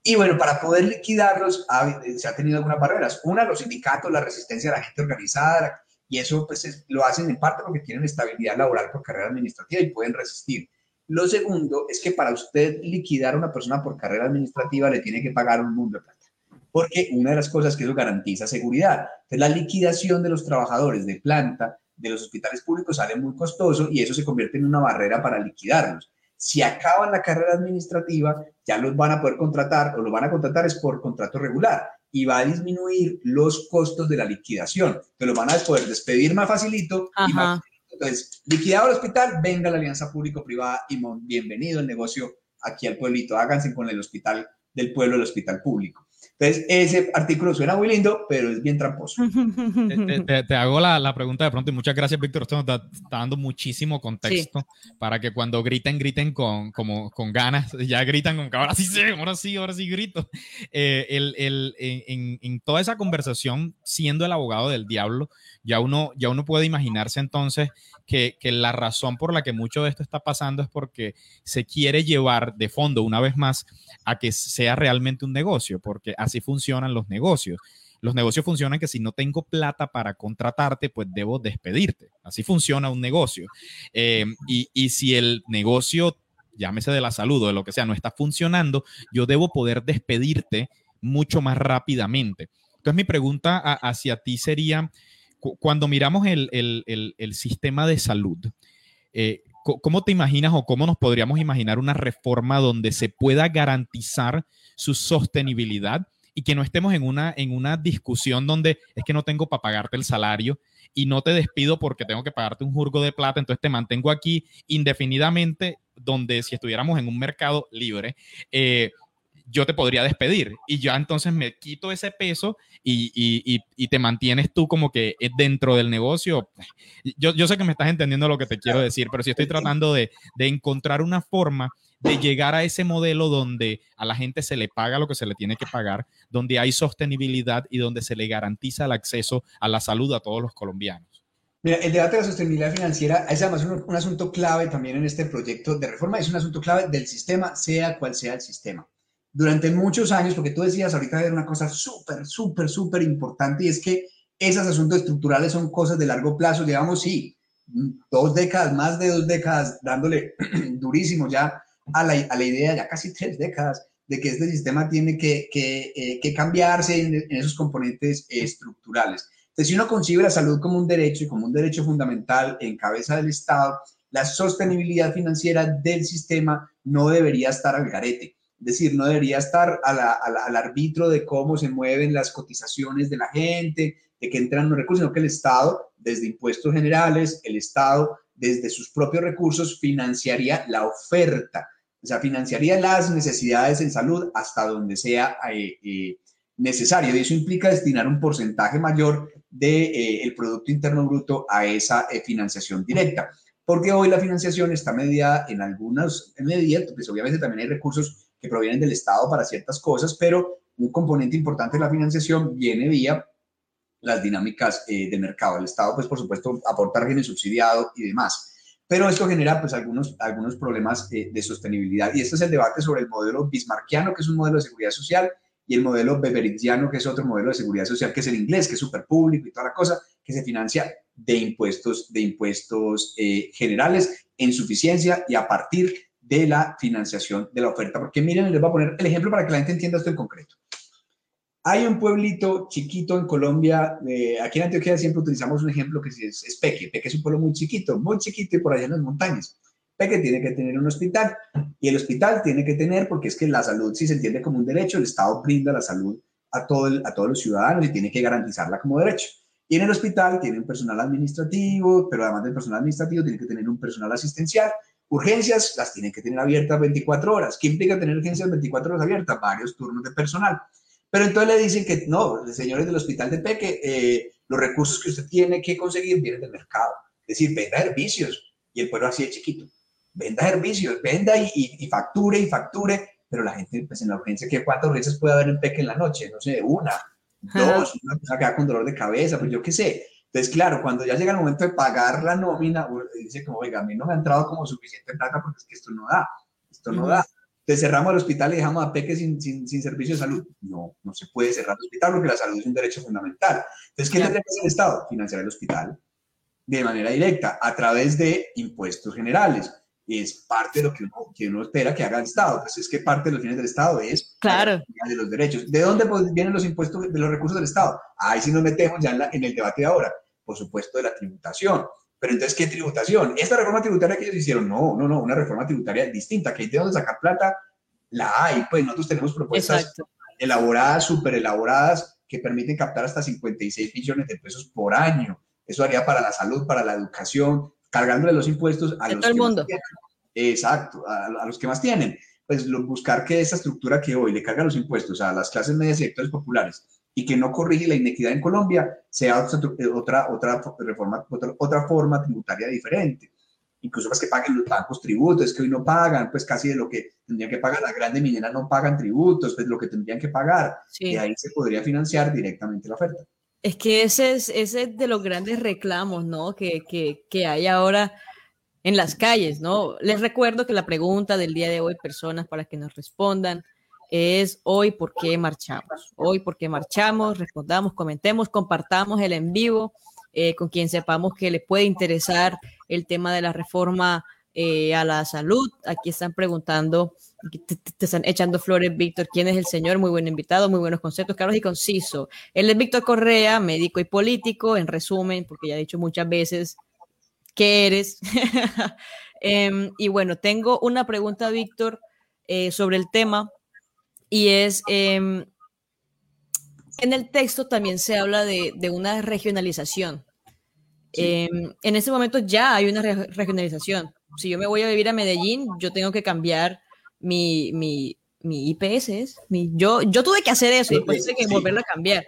Y bueno, para poder liquidarlos se ha tenido algunas barreras. Una, los sindicatos, la resistencia de la gente organizada, y eso pues lo hacen en parte porque tienen estabilidad laboral por carrera administrativa y pueden resistir. Lo segundo es que para usted liquidar a una persona por carrera administrativa le tiene que pagar un mundo de plata porque una de las cosas que eso garantiza seguridad. Entonces, la liquidación de los trabajadores de planta de los hospitales públicos sale muy costoso y eso se convierte en una barrera para liquidarlos. Si acaban la carrera administrativa, ya los van a poder contratar o los van a contratar es por contrato regular y va a disminuir los costos de la liquidación. Entonces los van a poder despedir más facilito y más entonces, liquidado el hospital, venga la alianza público-privada y bienvenido el negocio aquí al pueblito. Háganse con el hospital del pueblo, el hospital público. Entonces, ese artículo suena muy lindo, pero es bien tramposo. Te, hago la, la, pregunta de pronto y muchas gracias, Víctor. Esto nos está, dando muchísimo contexto para que cuando griten, griten con, como, con ganas. Ya gritan con que ahora sí sé, ahora sí, ahora sí grito. Eh, el, el, en, en, toda esa conversación, siendo el abogado del diablo, ya uno, ya uno puede imaginarse entonces que, que la razón por la que mucho de esto está pasando es porque se quiere llevar de fondo, una vez más, a que sea realmente un negocio, porque así funcionan los negocios. Los negocios funcionan que si no tengo plata para contratarte, pues debo despedirte. Así funciona un negocio. Eh, y, y si el negocio, llámese de la salud o de lo que sea, no está funcionando, yo debo poder despedirte mucho más rápidamente. Entonces mi pregunta hacia ti sería, cuando miramos el, el, el, sistema de salud, eh, ¿cómo te imaginas o cómo nos podríamos imaginar una reforma donde se pueda garantizar su sostenibilidad y que no estemos en una, en una discusión donde es que no tengo para pagarte el salario y no te despido porque tengo que pagarte un jurgo de plata, entonces te mantengo aquí indefinidamente, donde si estuviéramos en un mercado libre, eh, yo te podría despedir. Y ya entonces me quito ese peso y, y, y, te mantienes tú como que dentro del negocio. Yo, yo, sé que me estás entendiendo lo que te quiero decir, pero si estoy tratando de, de, encontrar una forma de llegar a ese modelo donde a la gente se le paga lo que se le tiene que pagar, donde hay sostenibilidad y donde se le garantiza el acceso a la salud a todos los colombianos. Mira, el debate de la sostenibilidad financiera es además un, un asunto clave también en este proyecto de reforma, es un asunto clave del sistema, sea cual sea el sistema durante muchos años, porque tú decías ahorita era una cosa súper, súper, súper importante y es que esos asuntos estructurales son cosas de largo plazo, digamos, sí, dos décadas, más de dos décadas, dándole durísimo ya a la, a la, idea, ya casi tres décadas, de que este sistema tiene que, que, eh, que cambiarse en, en, esos componentes estructurales. Entonces, si uno concibe la salud como un derecho y como un derecho fundamental en cabeza del Estado, la sostenibilidad financiera del sistema no debería estar al garete. Es decir, no debería estar al arbitro de cómo se mueven las cotizaciones de la gente, de que entran los recursos, sino que el Estado, desde impuestos generales, el Estado, desde sus propios recursos, financiaría la oferta, o sea, financiaría las necesidades en salud hasta donde sea eh, eh, necesario. Y eso implica destinar un porcentaje mayor del de, eh, Producto Interno Bruto a esa financiación directa. Porque hoy la financiación está medida en algunas medidas, pues obviamente también hay recursos que provienen del Estado para ciertas cosas, pero un componente importante de la financiación viene vía las dinámicas de mercado. El Estado, pues, por supuesto, aporta régimen subsidiado y demás. Pero esto genera, pues, algunos, algunos problemas eh, de sostenibilidad. Y este es el debate sobre el modelo bismarckiano, que es un modelo de seguridad social, y el modelo beberiziano, que es otro modelo de seguridad social, que es el inglés, que es súper público y toda la cosa, que se financia de impuestos, de impuestos eh, generales en suficiencia y a partir de la financiación de la oferta. Porque miren, les voy a poner el ejemplo para que la gente entienda esto en concreto. Hay un pueblito chiquito en Colombia, eh, aquí en Antioquia siempre utilizamos un ejemplo que es, es Peque. Peque es un pueblo muy chiquito, muy chiquito y por allá en las montañas. Peque tiene que tener un hospital y el hospital tiene que tener, porque es que la salud, si se entiende como un derecho, el Estado brinda la salud a, todo a todos los ciudadanos y tiene que garantizarla como derecho. Y en el hospital tiene un personal administrativo, pero además del personal administrativo tiene que tener un personal asistencial Urgencias las tienen que tener abiertas 24 horas. ¿Qué implica tener urgencias 24 horas abiertas? Varios turnos de personal. Pero entonces le dicen que no, señores del hospital de Peque, eh, los recursos que usted tiene que conseguir vienen del mercado. Es decir, venda servicios. Y el pueblo así de chiquito. Venda servicios, venda y, facture y facture. Pero la gente, pues en la urgencia, ¿qué, ¿cuántas urgencias puede haber en Peque en la noche? No sé, una, dos, una persona queda con dolor de cabeza, pues yo qué sé. Entonces, claro, cuando ya llega el momento de pagar la nómina, dice como, oiga, a mí no me ha entrado como suficiente plata porque es que esto no da, esto no da. Cerramos el hospital y dejamos a Peque sin, sin, sin, servicio de salud. No, no se puede cerrar el hospital porque la salud es un derecho fundamental. Entonces, ¿qué tendría que hacer el Estado? Financiar el hospital de manera directa a través de impuestos generales. es parte de lo que uno, que uno espera que haga el Estado. Pues es que parte de los fines del Estado es claro. de los derechos. ¿De dónde pues, vienen los impuestos de los recursos del Estado? Ahí sí nos metemos ya en, en el debate de ahora. Por supuesto, de la tributación. Pero entonces, ¿qué tributación? Esta reforma tributaria que ellos hicieron, no, no, no, una reforma tributaria distinta, que hay de dónde sacar plata, la hay. Pues nosotros tenemos propuestas Exacto. elaboradas, súper elaboradas, que permiten captar hasta 56 millones de pesos por año. Eso haría para la salud, para la educación, cargándole los impuestos a los todo el mundo. Exacto, a, los que más tienen. Pues lo, buscar que esa estructura que hoy le carga los impuestos a las clases medias y sectores populares y que no corrige la inequidad en Colombia sea otra, otra, reforma, otra, otra forma tributaria diferente. Incluso pues que paguen los bancos tributos, que hoy no pagan, pues casi de lo que tendrían que pagar, las grandes mineras no pagan tributos, pues lo que tendrían que pagar, y ahí se podría financiar directamente la oferta. Es que ese es, ese de los grandes reclamos, ¿no? Que, que, que hay ahora en las calles, ¿no? Les recuerdo que la pregunta del día de hoy, personas para que nos respondan, es hoy por qué marchamos. Hoy por qué marchamos, respondamos, comentemos, compartamos el en vivo eh, con quien sepamos que le puede interesar el tema de la reforma eh, a la salud. Aquí están preguntando, te, están echando flores, Víctor. ¿Quién es el señor? Muy buen invitado, muy buenos conceptos, claros y conciso. Él es Víctor Correa, médico y político, en resumen, porque ya he dicho muchas veces que eres. eh, y bueno, tengo una pregunta, Víctor, eh, sobre el tema, y es, eh, en el texto también se habla de, de una regionalización. Sí. Eh, en este momento ya hay una re regionalización. Si yo me voy a vivir a Medellín, yo tengo que cambiar mi, mi, mi IPS. Mi, yo, yo tuve que hacer eso y después tuve que sí. volverlo a cambiar.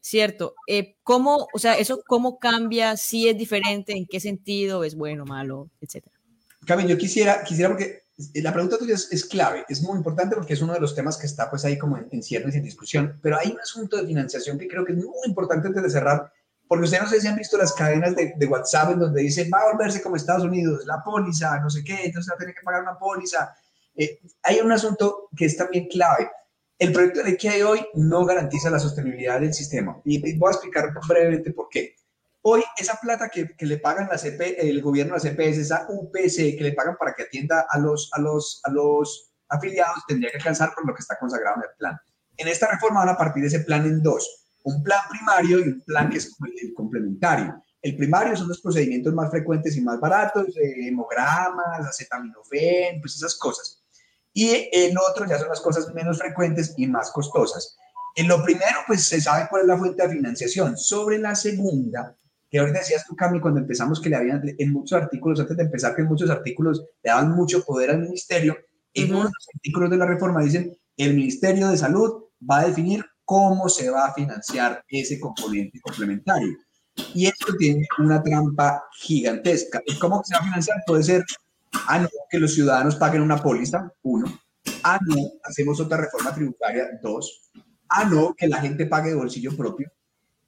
Cierto. Eh, ¿Cómo, o sea, eso cómo cambia? ¿Si es diferente? ¿En qué sentido? ¿Es bueno, malo? Etcétera. Carmen, yo quisiera, quisiera porque la pregunta tuya es, clave, es muy importante porque es uno de los temas que está pues ahí como en, en ciernes y en discusión, pero hay un asunto de financiación que creo que es muy importante antes de cerrar, porque ustedes no sé si han visto las cadenas de, de WhatsApp en donde dicen va a volverse como Estados Unidos, la póliza, no sé qué, entonces va a tener que pagar una póliza. Eh, hay un asunto que es también clave. El proyecto de ley que hay hoy no garantiza la sostenibilidad del sistema y voy a explicar brevemente por qué. Hoy esa plata que, que, le pagan la CP, el gobierno, la CPS, esa UPC que le pagan para que atienda a los, a los, a los afiliados, tendría que alcanzar por lo que está consagrado en el plan. En esta reforma van a partir de ese plan en dos, un plan primario y un plan que es el complementario. El primario son los procedimientos más frecuentes y más baratos, eh, hemogramas, acetaminofén, pues esas cosas. Y el otro ya son las cosas menos frecuentes y más costosas. En lo primero, pues se sabe cuál es la fuente de financiación. Sobre la segunda, que ahorita decías tú, Cami, cuando empezamos que le habían, en muchos artículos, antes de empezar, que en muchos artículos le daban mucho poder al ministerio, en uno de los artículos de la reforma dicen, el Ministerio de Salud va a definir cómo se va a financiar ese componente complementario. Y esto tiene una trampa gigantesca. ¿Cómo se va a financiar? Puede ser, ah, no, que los ciudadanos paguen una póliza, uno. Ah, no, hacemos otra reforma tributaria, dos. Ah, no, que la gente pague de bolsillo propio.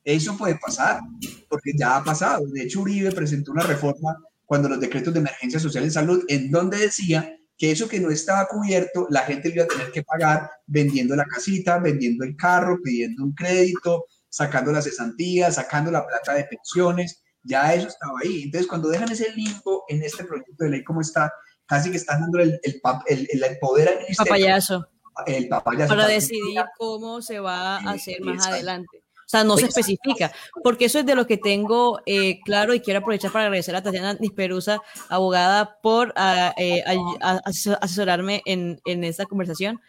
Eso puede pasar, porque ya ha pasado. De hecho, Uribe presentó una reforma cuando los decretos de emergencia social en salud, en donde decía que eso que no estaba cubierto, la gente lo iba a tener que pagar vendiendo la casita, vendiendo el carro, pidiendo un crédito, sacando las cesantías, sacando la plata de pensiones, ya eso estaba ahí. Entonces, cuando dejan ese limbo en este proyecto de ley como está, casi que están dando el, el, el, el poder al ministerio. Papayazo. El papayazo. Para decidir cómo se va a hacer más adelante. O sea, no se especifica, porque eso es de lo que tengo eh, claro y quiero aprovechar para agradecer a Tatiana Nisperusa, abogada, por a, eh, a, asesorarme en, en, esta conversación.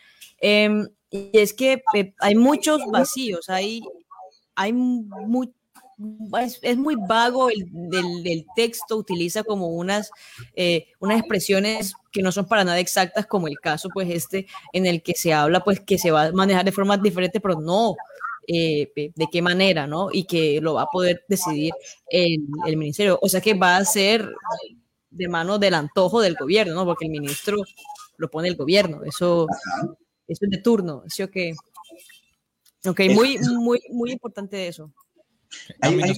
Eh, y es que eh, hay muchos vacíos, hay, hay muy, es, es, muy vago el del, del, texto, utiliza como unas, eh, unas expresiones que no son para nada exactas, como el caso, pues este, en el que se habla, pues que se va a manejar de forma diferente, pero no, eh, de qué manera, ¿no? Y que lo va a poder decidir el, el, ministerio. O sea que va a ser de mano del antojo del gobierno, ¿no? Porque el ministro lo pone el gobierno. Eso, eso es de turno. ¿Sí o qué? Ok, muy, muy, muy importante eso. Hay, hay.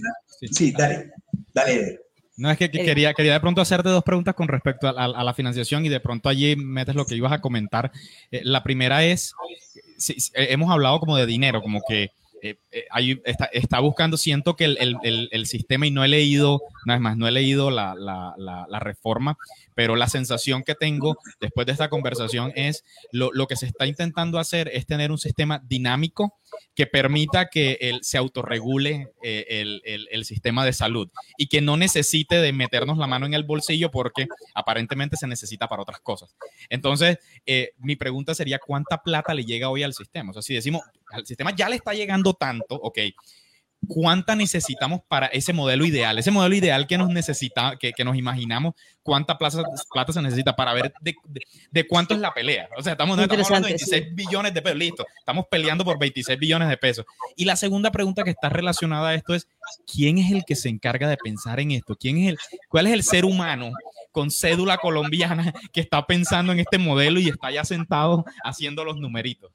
Sí, dale, dale. No, es que, que, quería, quería de pronto hacerte dos preguntas con respecto a, a, a, la financiación y de pronto allí metes lo que ibas a comentar. Eh, la primera es, sí, hemos hablado como de dinero, como que eh, eh, está, buscando, siento que el, el, el, sistema, y no he leído, una más, no he leído la, la, la, reforma, pero la sensación que tengo después de esta conversación es lo, lo, que se está intentando hacer es tener un sistema dinámico que permita que él se autorregule eh, el, el, sistema de salud y que no necesite de meternos la mano en el bolsillo porque aparentemente se necesita para otras cosas. Entonces, mi pregunta sería, ¿cuánta plata le llega hoy al sistema? O sea, si decimos, al sistema ya le está llegando tanto, ok, ¿cuánta necesitamos para ese modelo ideal? Ese modelo ideal que nos necesita, que, que nos imaginamos, ¿cuánta plata, plata se necesita para ver de, de, cuánto es la pelea? O sea, estamos, estamos hablando de 26 billones de pesos, listo, estamos peleando por 26 billones de pesos. Y la segunda pregunta que está relacionada a esto es, ¿quién es el que se encarga de pensar en esto? ¿Quién es el, cuál es el ser humano con cédula colombiana que está pensando en este modelo y está ya sentado haciendo los numeritos?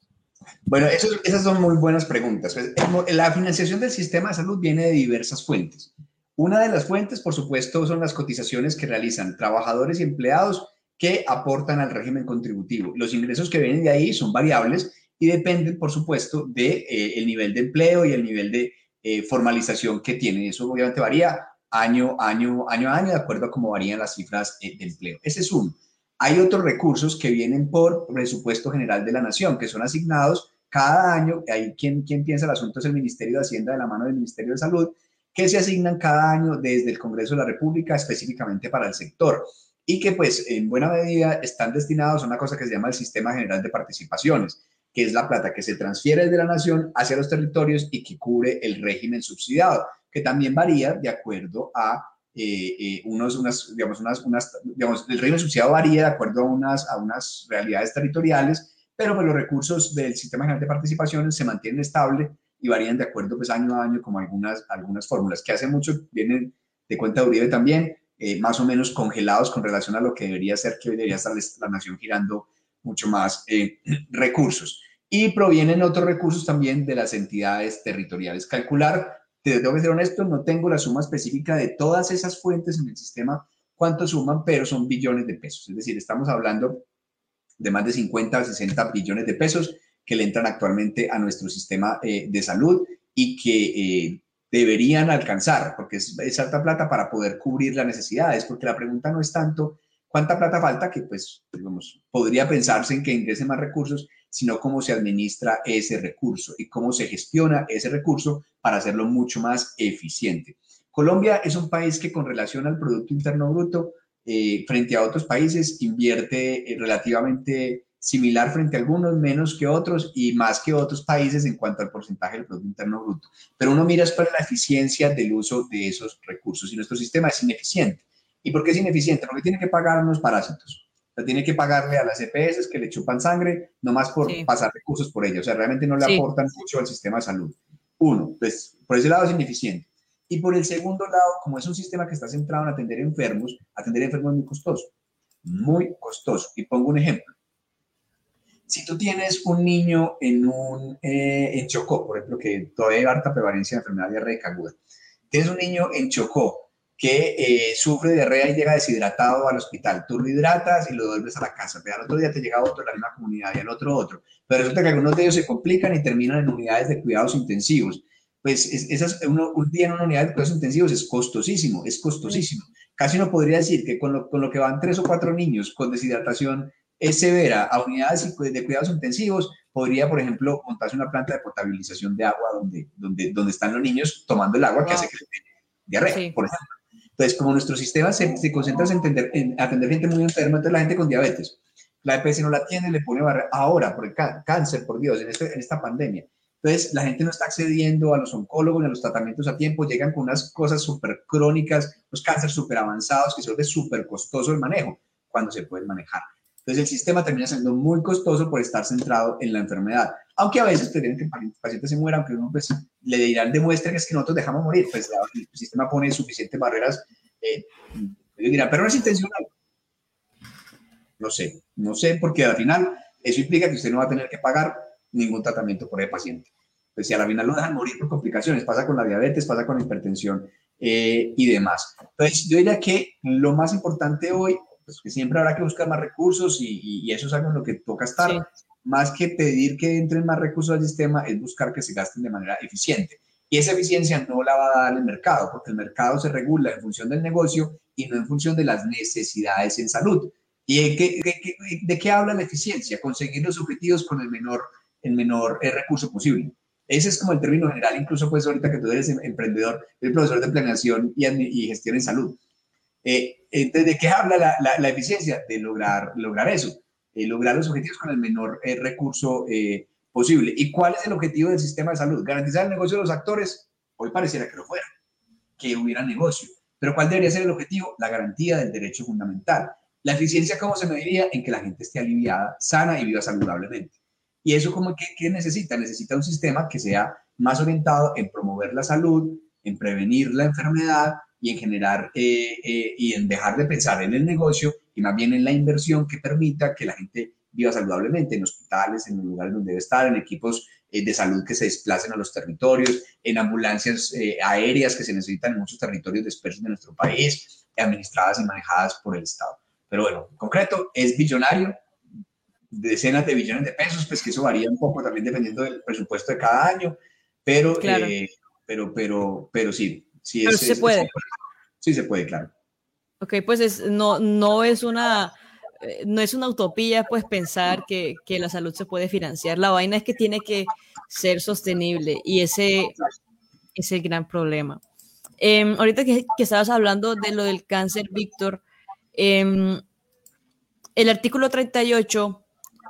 Bueno, esas son muy buenas preguntas. Pues, la financiación del sistema de salud viene de diversas fuentes. Una de las fuentes, por supuesto, son las cotizaciones que realizan trabajadores y empleados que aportan al régimen contributivo. Los ingresos que vienen de ahí son variables y dependen, por supuesto, del de, eh, nivel de empleo y el nivel de eh, formalización que tienen. Eso obviamente varía año, año, año a año, de acuerdo a cómo varían las cifras eh, de empleo. Ese es uno. Hay otros recursos que vienen por presupuesto general de la nación, que son asignados cada año, hay quien, quien piensa el asunto es el Ministerio de Hacienda de la mano del Ministerio de Salud, que se asignan cada año desde el Congreso de la República específicamente para el sector y que pues en buena medida están destinados a una cosa que se llama el Sistema General de Participaciones, que es la plata que se transfiere de la nación hacia los territorios y que cubre el régimen subsidiado, que también varía de acuerdo a eh, eh, unos, unas, digamos, unas, unas, digamos, el régimen subsidiado varía de acuerdo a unas, a unas realidades territoriales, pero pues los recursos del Sistema General de Participaciones se mantienen estables y varían de acuerdo pues año a año como algunas, algunas fórmulas que hace mucho vienen de cuenta de Uribe también, eh, más o menos congelados con relación a lo que debería ser, que hoy debería estar la nación girando mucho más recursos. Y provienen otros recursos también de las entidades territoriales. Calcular te que ser honesto, no tengo la suma específica de todas esas fuentes en el sistema, cuánto suman, pero son billones de pesos. Es decir, estamos hablando de más de 50 o 60 billones de pesos que le entran actualmente a nuestro sistema eh, de salud y que eh, deberían alcanzar, porque es, alta plata para poder cubrir las necesidades, porque la pregunta no es tanto cuánta plata falta, que pues, digamos, podría pensarse en que ingrese más recursos, sino cómo se administra ese recurso y cómo se gestiona ese recurso para hacerlo mucho más eficiente. Colombia es un país que con relación al Producto Interno Bruto, eh, frente a otros países, invierte eh, relativamente similar frente a algunos, menos que otros y más que otros países en cuanto al porcentaje del Producto Interno Bruto. Pero uno mira es para la eficiencia del uso de esos recursos y nuestro sistema es ineficiente. ¿Y por qué es ineficiente? Porque tiene que pagar unos parásitos tiene que pagarle a las EPS que le chupan sangre, nomás por pasar recursos por ellos. O sea, realmente no le aportan mucho al sistema de salud. Uno, pues por ese lado es ineficiente. Y por el segundo lado, como es un sistema que está centrado en atender enfermos, atender enfermos es muy costoso. Muy costoso. Y pongo un ejemplo. Si tú tienes un niño en, un, eh, en Chocó, por ejemplo, que todavía hay harta prevalencia de enfermedad diarreica aguda, tienes un niño en Chocó que eh, sufre diarrea y llega deshidratado al hospital. Tú lo hidratas y lo devuelves a la casa, pero al otro día te llega otro de la misma comunidad y al otro otro. Pero resulta que algunos de ellos se complican y terminan en unidades de cuidados intensivos. Pues esas, un día en una unidad de cuidados intensivos es costosísimo, es costosísimo. Casi uno podría decir que con lo, con lo que van tres o cuatro niños con deshidratación es severa a unidades de cuidados intensivos, podría, por ejemplo, montarse una planta de potabilización de agua donde, donde, donde están los niños tomando el agua que hace que diarrea, por ejemplo. Entonces, como nuestro sistema se, se concentra en, atender, en atender gente muy enferma, entonces la gente con diabetes, la EPS no la tiene, le pone barrera. Ahora, por el cáncer, por Dios, en, este, en esta pandemia. Entonces, la gente no está accediendo a los oncólogos a los tratamientos a tiempo, llegan con unas cosas súper crónicas, los cánceres súper avanzados, que se vuelve súper costoso el manejo, cuando se puede manejar. Entonces, el sistema termina siendo muy costoso por estar centrado en la enfermedad. Aunque a veces prefieren que el paciente se muera, aunque uno pues, le dirán, demuestre que es que nosotros dejamos morir, pues el sistema pone suficientes barreras. Eh, dirán, pero no es intencional. No sé, no sé, porque al final eso implica que usted no va a tener que pagar ningún tratamiento por el paciente. Pues si a la final lo dejan morir por complicaciones, pasa con la diabetes, pasa con la hipertensión eh, y demás. Entonces, yo diría que lo más importante hoy pues que siempre habrá que buscar más recursos y, y, eso es algo en lo que toca estar, más que pedir que entren más recursos al sistema, es buscar que se gasten de manera eficiente. Y esa eficiencia no la va a dar el mercado, porque el mercado se regula en función del negocio y no en función de las necesidades en salud. ¿Y de qué, de, qué habla la eficiencia? Conseguir los objetivos con el menor, el menor eh, recurso posible. Ese es como el término general, incluso pues ahorita que tú eres em, emprendedor, el profesor de planeación y, gestión en salud. Eh, ¿De qué habla la, la, eficiencia? De lograr, lograr eso, eh, lograr los objetivos con el menor eh, recurso eh, posible. ¿Y cuál es el objetivo del sistema de salud? ¿Garantizar el negocio de los actores? Hoy pareciera que lo fuera, que hubiera negocio. Pero ¿cuál debería ser el objetivo? La garantía del derecho fundamental. La eficiencia, ¿cómo se mediría? En que la gente esté aliviada, sana y viva saludablemente. ¿Y eso cómo, qué, qué necesita? Necesita un sistema que sea más orientado en promover la salud, en prevenir la enfermedad y en generar eh, eh, y en dejar de pensar en el negocio y más bien en la inversión que permita que la gente viva saludablemente en hospitales, en los lugares donde debe estar, en equipos eh, de salud que se desplacen a los territorios, en ambulancias aéreas que se necesitan en muchos territorios dispersos de nuestro país, administradas y manejadas por el Estado. Pero bueno, en concreto, es billonario, decenas de billones de pesos, pues que eso varía un poco también dependiendo del presupuesto de cada año, pero, pero, pero, pero sí, sí, pero se puede. Sí, se puede, claro. Ok, pues es, no, no es una eh, no es una utopía pues pensar que, que, la salud se puede financiar. La vaina es que tiene que ser sostenible y ese es el gran problema. Em, ahorita que, que, estabas hablando de lo del cáncer, Víctor, eh, el artículo 38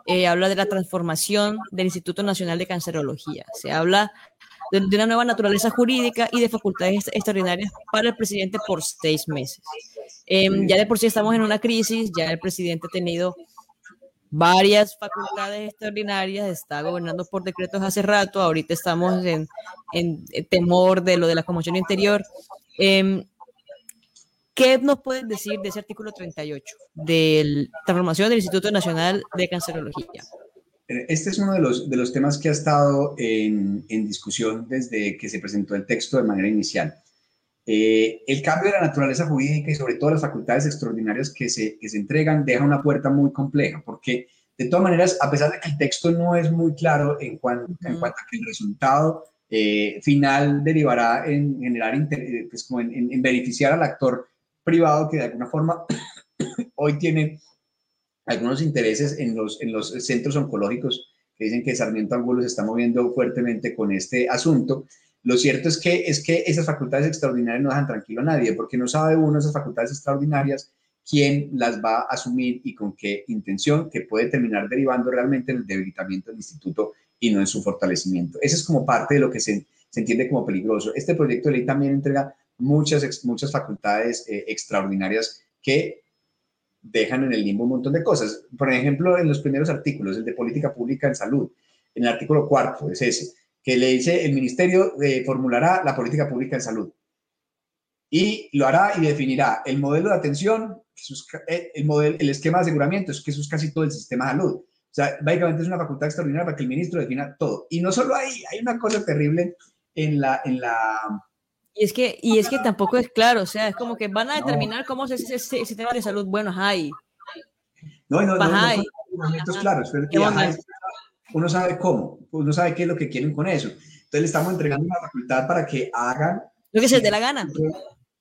eh, habla de la transformación del Instituto Nacional de Cancerología. Se habla de, una nueva naturaleza jurídica y de facultades extraordinarias para el presidente por seis meses. Em, ya de por sí estamos en una crisis, ya el presidente ha tenido varias facultades extraordinarias, está gobernando por decretos hace rato, ahorita estamos en, temor de lo de la conmoción interior. Em, ¿Qué nos pueden decir de ese artículo 38 de la transformación del Instituto Nacional de Cancerología? Este es uno de los, de los temas que ha estado en, en discusión desde que se presentó el texto de manera inicial. Eh, el cambio de la naturaleza jurídica y sobre todo las facultades extraordinarias que se, que se entregan deja una puerta muy compleja, porque de todas maneras, a pesar de que el texto no es muy claro en cuanto, en cuanto a que el resultado eh, final derivará en generar, eh, pues como en, en, beneficiar al actor privado que de alguna forma hoy tiene algunos intereses en los, en los centros oncológicos que dicen que Sarmiento Angulo se está moviendo fuertemente con este asunto. Lo cierto es que, es que esas facultades extraordinarias no dejan tranquilo a nadie, porque no sabe uno esas facultades extraordinarias quién las va a asumir y con qué intención, que puede terminar derivando realmente en el debilitamiento del instituto y no en su fortalecimiento. Esa es como parte de lo que se, se entiende como peligroso. Este proyecto de ley también entrega muchas, muchas facultades eh, extraordinarias que dejan en el limbo un montón de cosas. Por ejemplo, en los primeros artículos, el de política pública en salud, en el artículo cuarto es ese, que le dice el ministerio eh, formulará la política pública en salud y lo hará y definirá el modelo de atención, eh, el, modelo, el esquema de aseguramiento, que eso es casi todo el sistema de salud. O sea, básicamente es una facultad extraordinaria para que el ministro defina todo. Y no solo ahí, hay una cosa terrible en la, en la y es que, y es que tampoco es claro, o sea, es como que van a determinar cómo es ese, sistema de salud. Bueno, hay. No, no, no, no, no claros, pero que uno sabe cómo, uno sabe qué es lo que quieren con eso. Entonces le estamos entregando una facultad para que hagan lo que se dé la gana.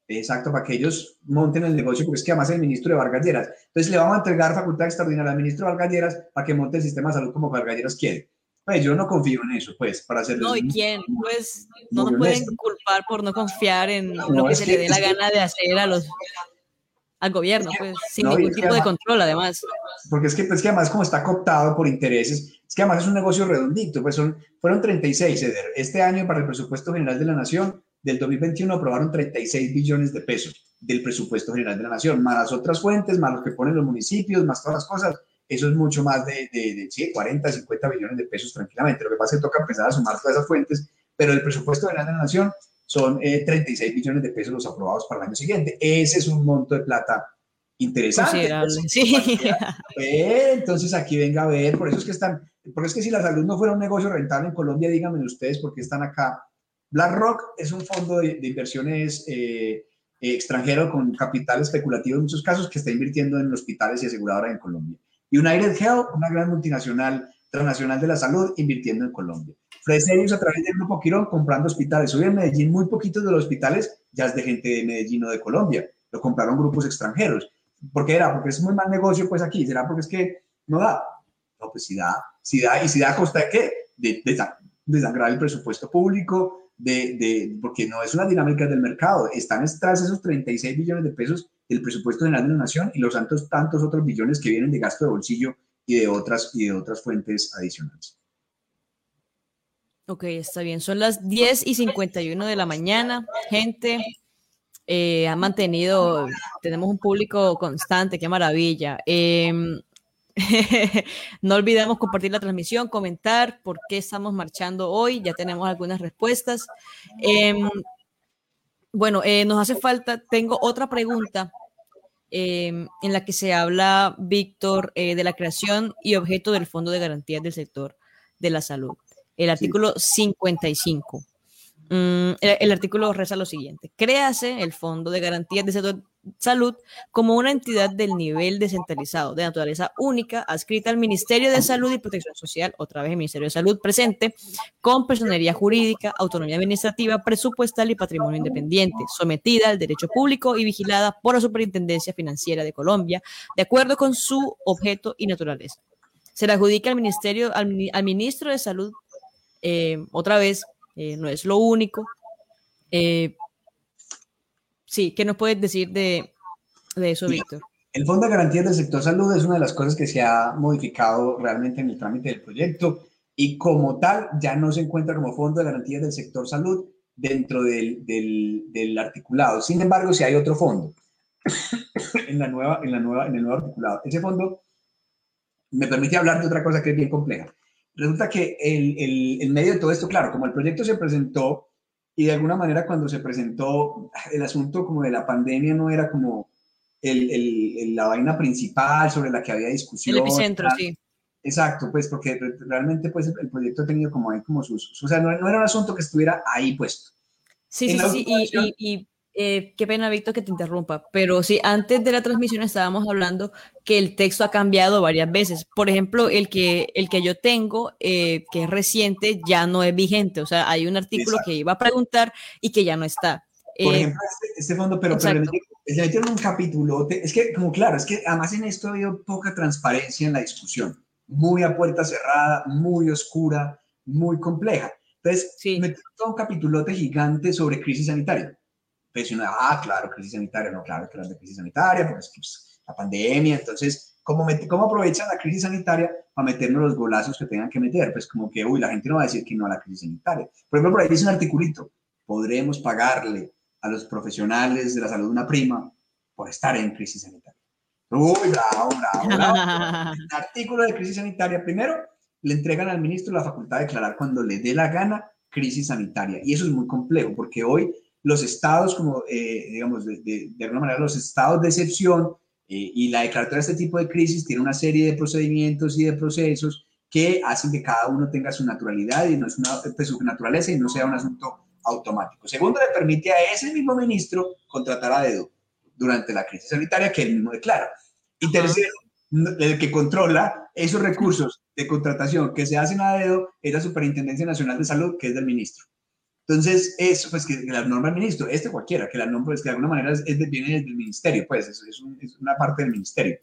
Exacto, para que ellos monten el negocio, porque es que además el ministro de Vargas Lleras. Entonces le vamos a entregar facultad extraordinaria al ministro de Vargas Lleras para que monte el sistema de salud como Vargas Lleras quiere. Pues yo no confío en eso, pues, para hacerlo. No, ¿y quién? Pues no nos pueden culpar por no confiar en lo que se le dé la gana de hacer a los al gobierno, pues, sin ningún tipo de control, además. Porque es que, pues, que además, como está cooptado por intereses, es que además es un negocio redondito, pues son, fueron 36, Eder. Este año, para el presupuesto general de la Nación, del 2021 aprobaron 36 billones de pesos del presupuesto general de la Nación, más las otras fuentes, más los que ponen los municipios, más todas las cosas eso es mucho más de, de, de 40, 50 billones de pesos tranquilamente. Lo que pasa es que toca empezar a sumar todas esas fuentes, pero el presupuesto de la Nación son 36 eh, billones de pesos los aprobados para el año siguiente. Ese es un monto de plata interesante. sí. Eh, entonces aquí venga a ver, por eso es que están, porque es que si la salud no fuera un negocio rentable en Colombia, díganme ustedes por qué están acá. BlackRock es un fondo de, inversiones eh, extranjero con capital especulativo en muchos casos que está invirtiendo en hospitales y aseguradoras en Colombia. United Health, una gran multinacional Transnacional de la Salud invirtiendo en Colombia. Fresenius a través del Grupo Quirón comprando hospitales. Hoy en Medellín muy poquitos de los hospitales ya es de gente de Medellín o de Colombia. Lo compraron grupos extranjeros. ¿Por qué era? Porque es muy mal negocio pues aquí. ¿Será porque es que no da? No, pues si da. Si da. ¿Y si da a costa de qué? De, de, de sangrar el presupuesto público, de, de, porque no es una dinámica del mercado. Están tras esos 36 billones de pesos del presupuesto general de la nación y los tantos, tantos otros billones que vienen de gasto de bolsillo y de otras, y de otras fuentes adicionales. Ok, está bien. Son las 10 y 51 de la mañana. Gente, eh, ha mantenido, tenemos un público constante, qué maravilla. Eh, no olvidemos compartir la transmisión, comentar por qué estamos marchando hoy. Ya tenemos algunas respuestas. Eh, bueno, eh, nos hace falta, tengo otra pregunta eh, en la que se habla, Víctor, eh, de la creación y objeto del Fondo de Garantías del Sector de la Salud. El artículo 55. Mm, el, artículo reza lo siguiente. Créase el Fondo de Garantías Sector Salud como una entidad del nivel descentralizado, de naturaleza única, adscrita al Ministerio de Salud y Protección Social, otra vez el Ministerio de Salud presente, con personería jurídica, autonomía administrativa, presupuestal y patrimonio independiente, sometida al derecho público y vigilada por la Superintendencia Financiera de Colombia, de acuerdo con su objeto y naturaleza. Se le adjudica al Ministerio, al, al Ministro de Salud, eh, otra vez, eh, no es lo único, eh, Sí, ¿qué nos puedes decir de, de eso, Víctor? El Fondo de Garantías del Sector Salud es una de las cosas que se ha modificado realmente en el trámite del proyecto y como tal ya no se encuentra como Fondo de Garantías del Sector Salud dentro del, del, del articulado. Sin embargo, si sí hay otro fondo en, la nueva, en, la nueva, en el nuevo articulado. Ese fondo me permite hablar de otra cosa que es bien compleja. Resulta que el, el, el medio de todo esto, claro, como el proyecto se presentó y de alguna manera cuando se presentó el asunto como de la pandemia no era como el, el, la vaina principal sobre la que había discusión. El epicentro, sí. Exacto, pues porque realmente pues el proyecto ha tenido como ahí como sus, o sea, no, no era un asunto que estuviera ahí puesto. Sí, sí, sí, y, y, y eh, qué pena, Víctor, que te interrumpa, pero sí, antes de la transmisión estábamos hablando que el texto ha cambiado varias veces. Por ejemplo, el que, el que yo tengo, eh, que es reciente, ya no es vigente. O sea, hay un artículo Exacto. que iba a preguntar y que ya no está. Por eh, ejemplo, este, este, fondo, pero, pero le metieron un capítulo. Es que, como claro, es que además en esto ha habido poca transparencia en la discusión. Muy a puerta cerrada, muy oscura, muy compleja. Entonces, sí. metieron todo un capítulote gigante sobre crisis sanitaria pues uno, ah, claro, crisis sanitaria, no, claro que de crisis sanitaria, porque es pues, la pandemia, entonces, ¿cómo, ¿cómo aprovechan la crisis sanitaria para meternos los golazos que tengan que meter? Pues como que, uy, la gente no va a decir que no a la crisis sanitaria. Por ejemplo, por ahí dice un articulito, podremos pagarle a los profesionales de la salud una prima por estar en crisis sanitaria. Uy, bravo, bravo, bravo. El artículo de crisis sanitaria, primero, le entregan al ministro la facultad de declarar cuando le dé la gana crisis sanitaria. Y eso es muy complejo, porque hoy los estados, como eh, digamos, de, de, de, alguna manera, los estados de excepción eh, y la declaratoria de este tipo de crisis tiene una serie de procedimientos y de procesos que hacen que cada uno tenga su naturalidad y no es una, pues, su naturaleza y no sea un asunto automático. Segundo, le permite a ese mismo ministro contratar a dedo durante la crisis sanitaria que él mismo declara. Y tercero, el que controla esos recursos de contratación que se hacen a dedo es la Superintendencia Nacional de Salud, que es del ministro. Entonces, eso, pues que la norma del ministro, este cualquiera, que la norma, es que de alguna manera es, es de, viene del ministerio, pues es, es, un, es, una parte del ministerio.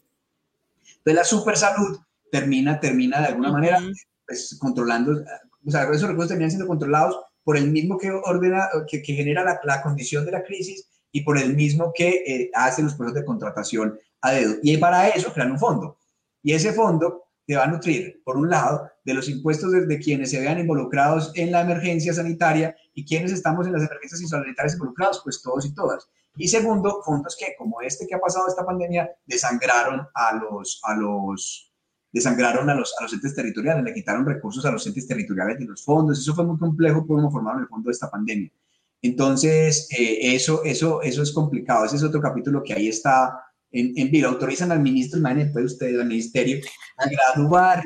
Entonces, la supersalud termina, termina de alguna uh -huh. manera pues, controlando, o sea, esos recursos terminan siendo controlados por el mismo que ordena, que, que genera la, la, condición de la crisis y por el mismo que eh, hace los procesos de contratación a dedo. Y para eso crean un fondo. Y ese fondo va a nutrir, por un lado, de los impuestos de, de, quienes se vean involucrados en la emergencia sanitaria y quienes estamos en las emergencias sanitarias involucrados, pues todos y todas. Y segundo, fondos que, como este que ha pasado esta pandemia, desangraron a los, a los, desangraron a los, a los entes territoriales, le quitaron recursos a los entes territoriales de los fondos. Eso fue muy complejo cómo formaron el fondo de esta pandemia. Entonces, eh, eso, eso, eso es complicado. Ese es otro capítulo que ahí está en, en vilo. Autorizan al ministro, imagínense ustedes, al ministerio, a graduar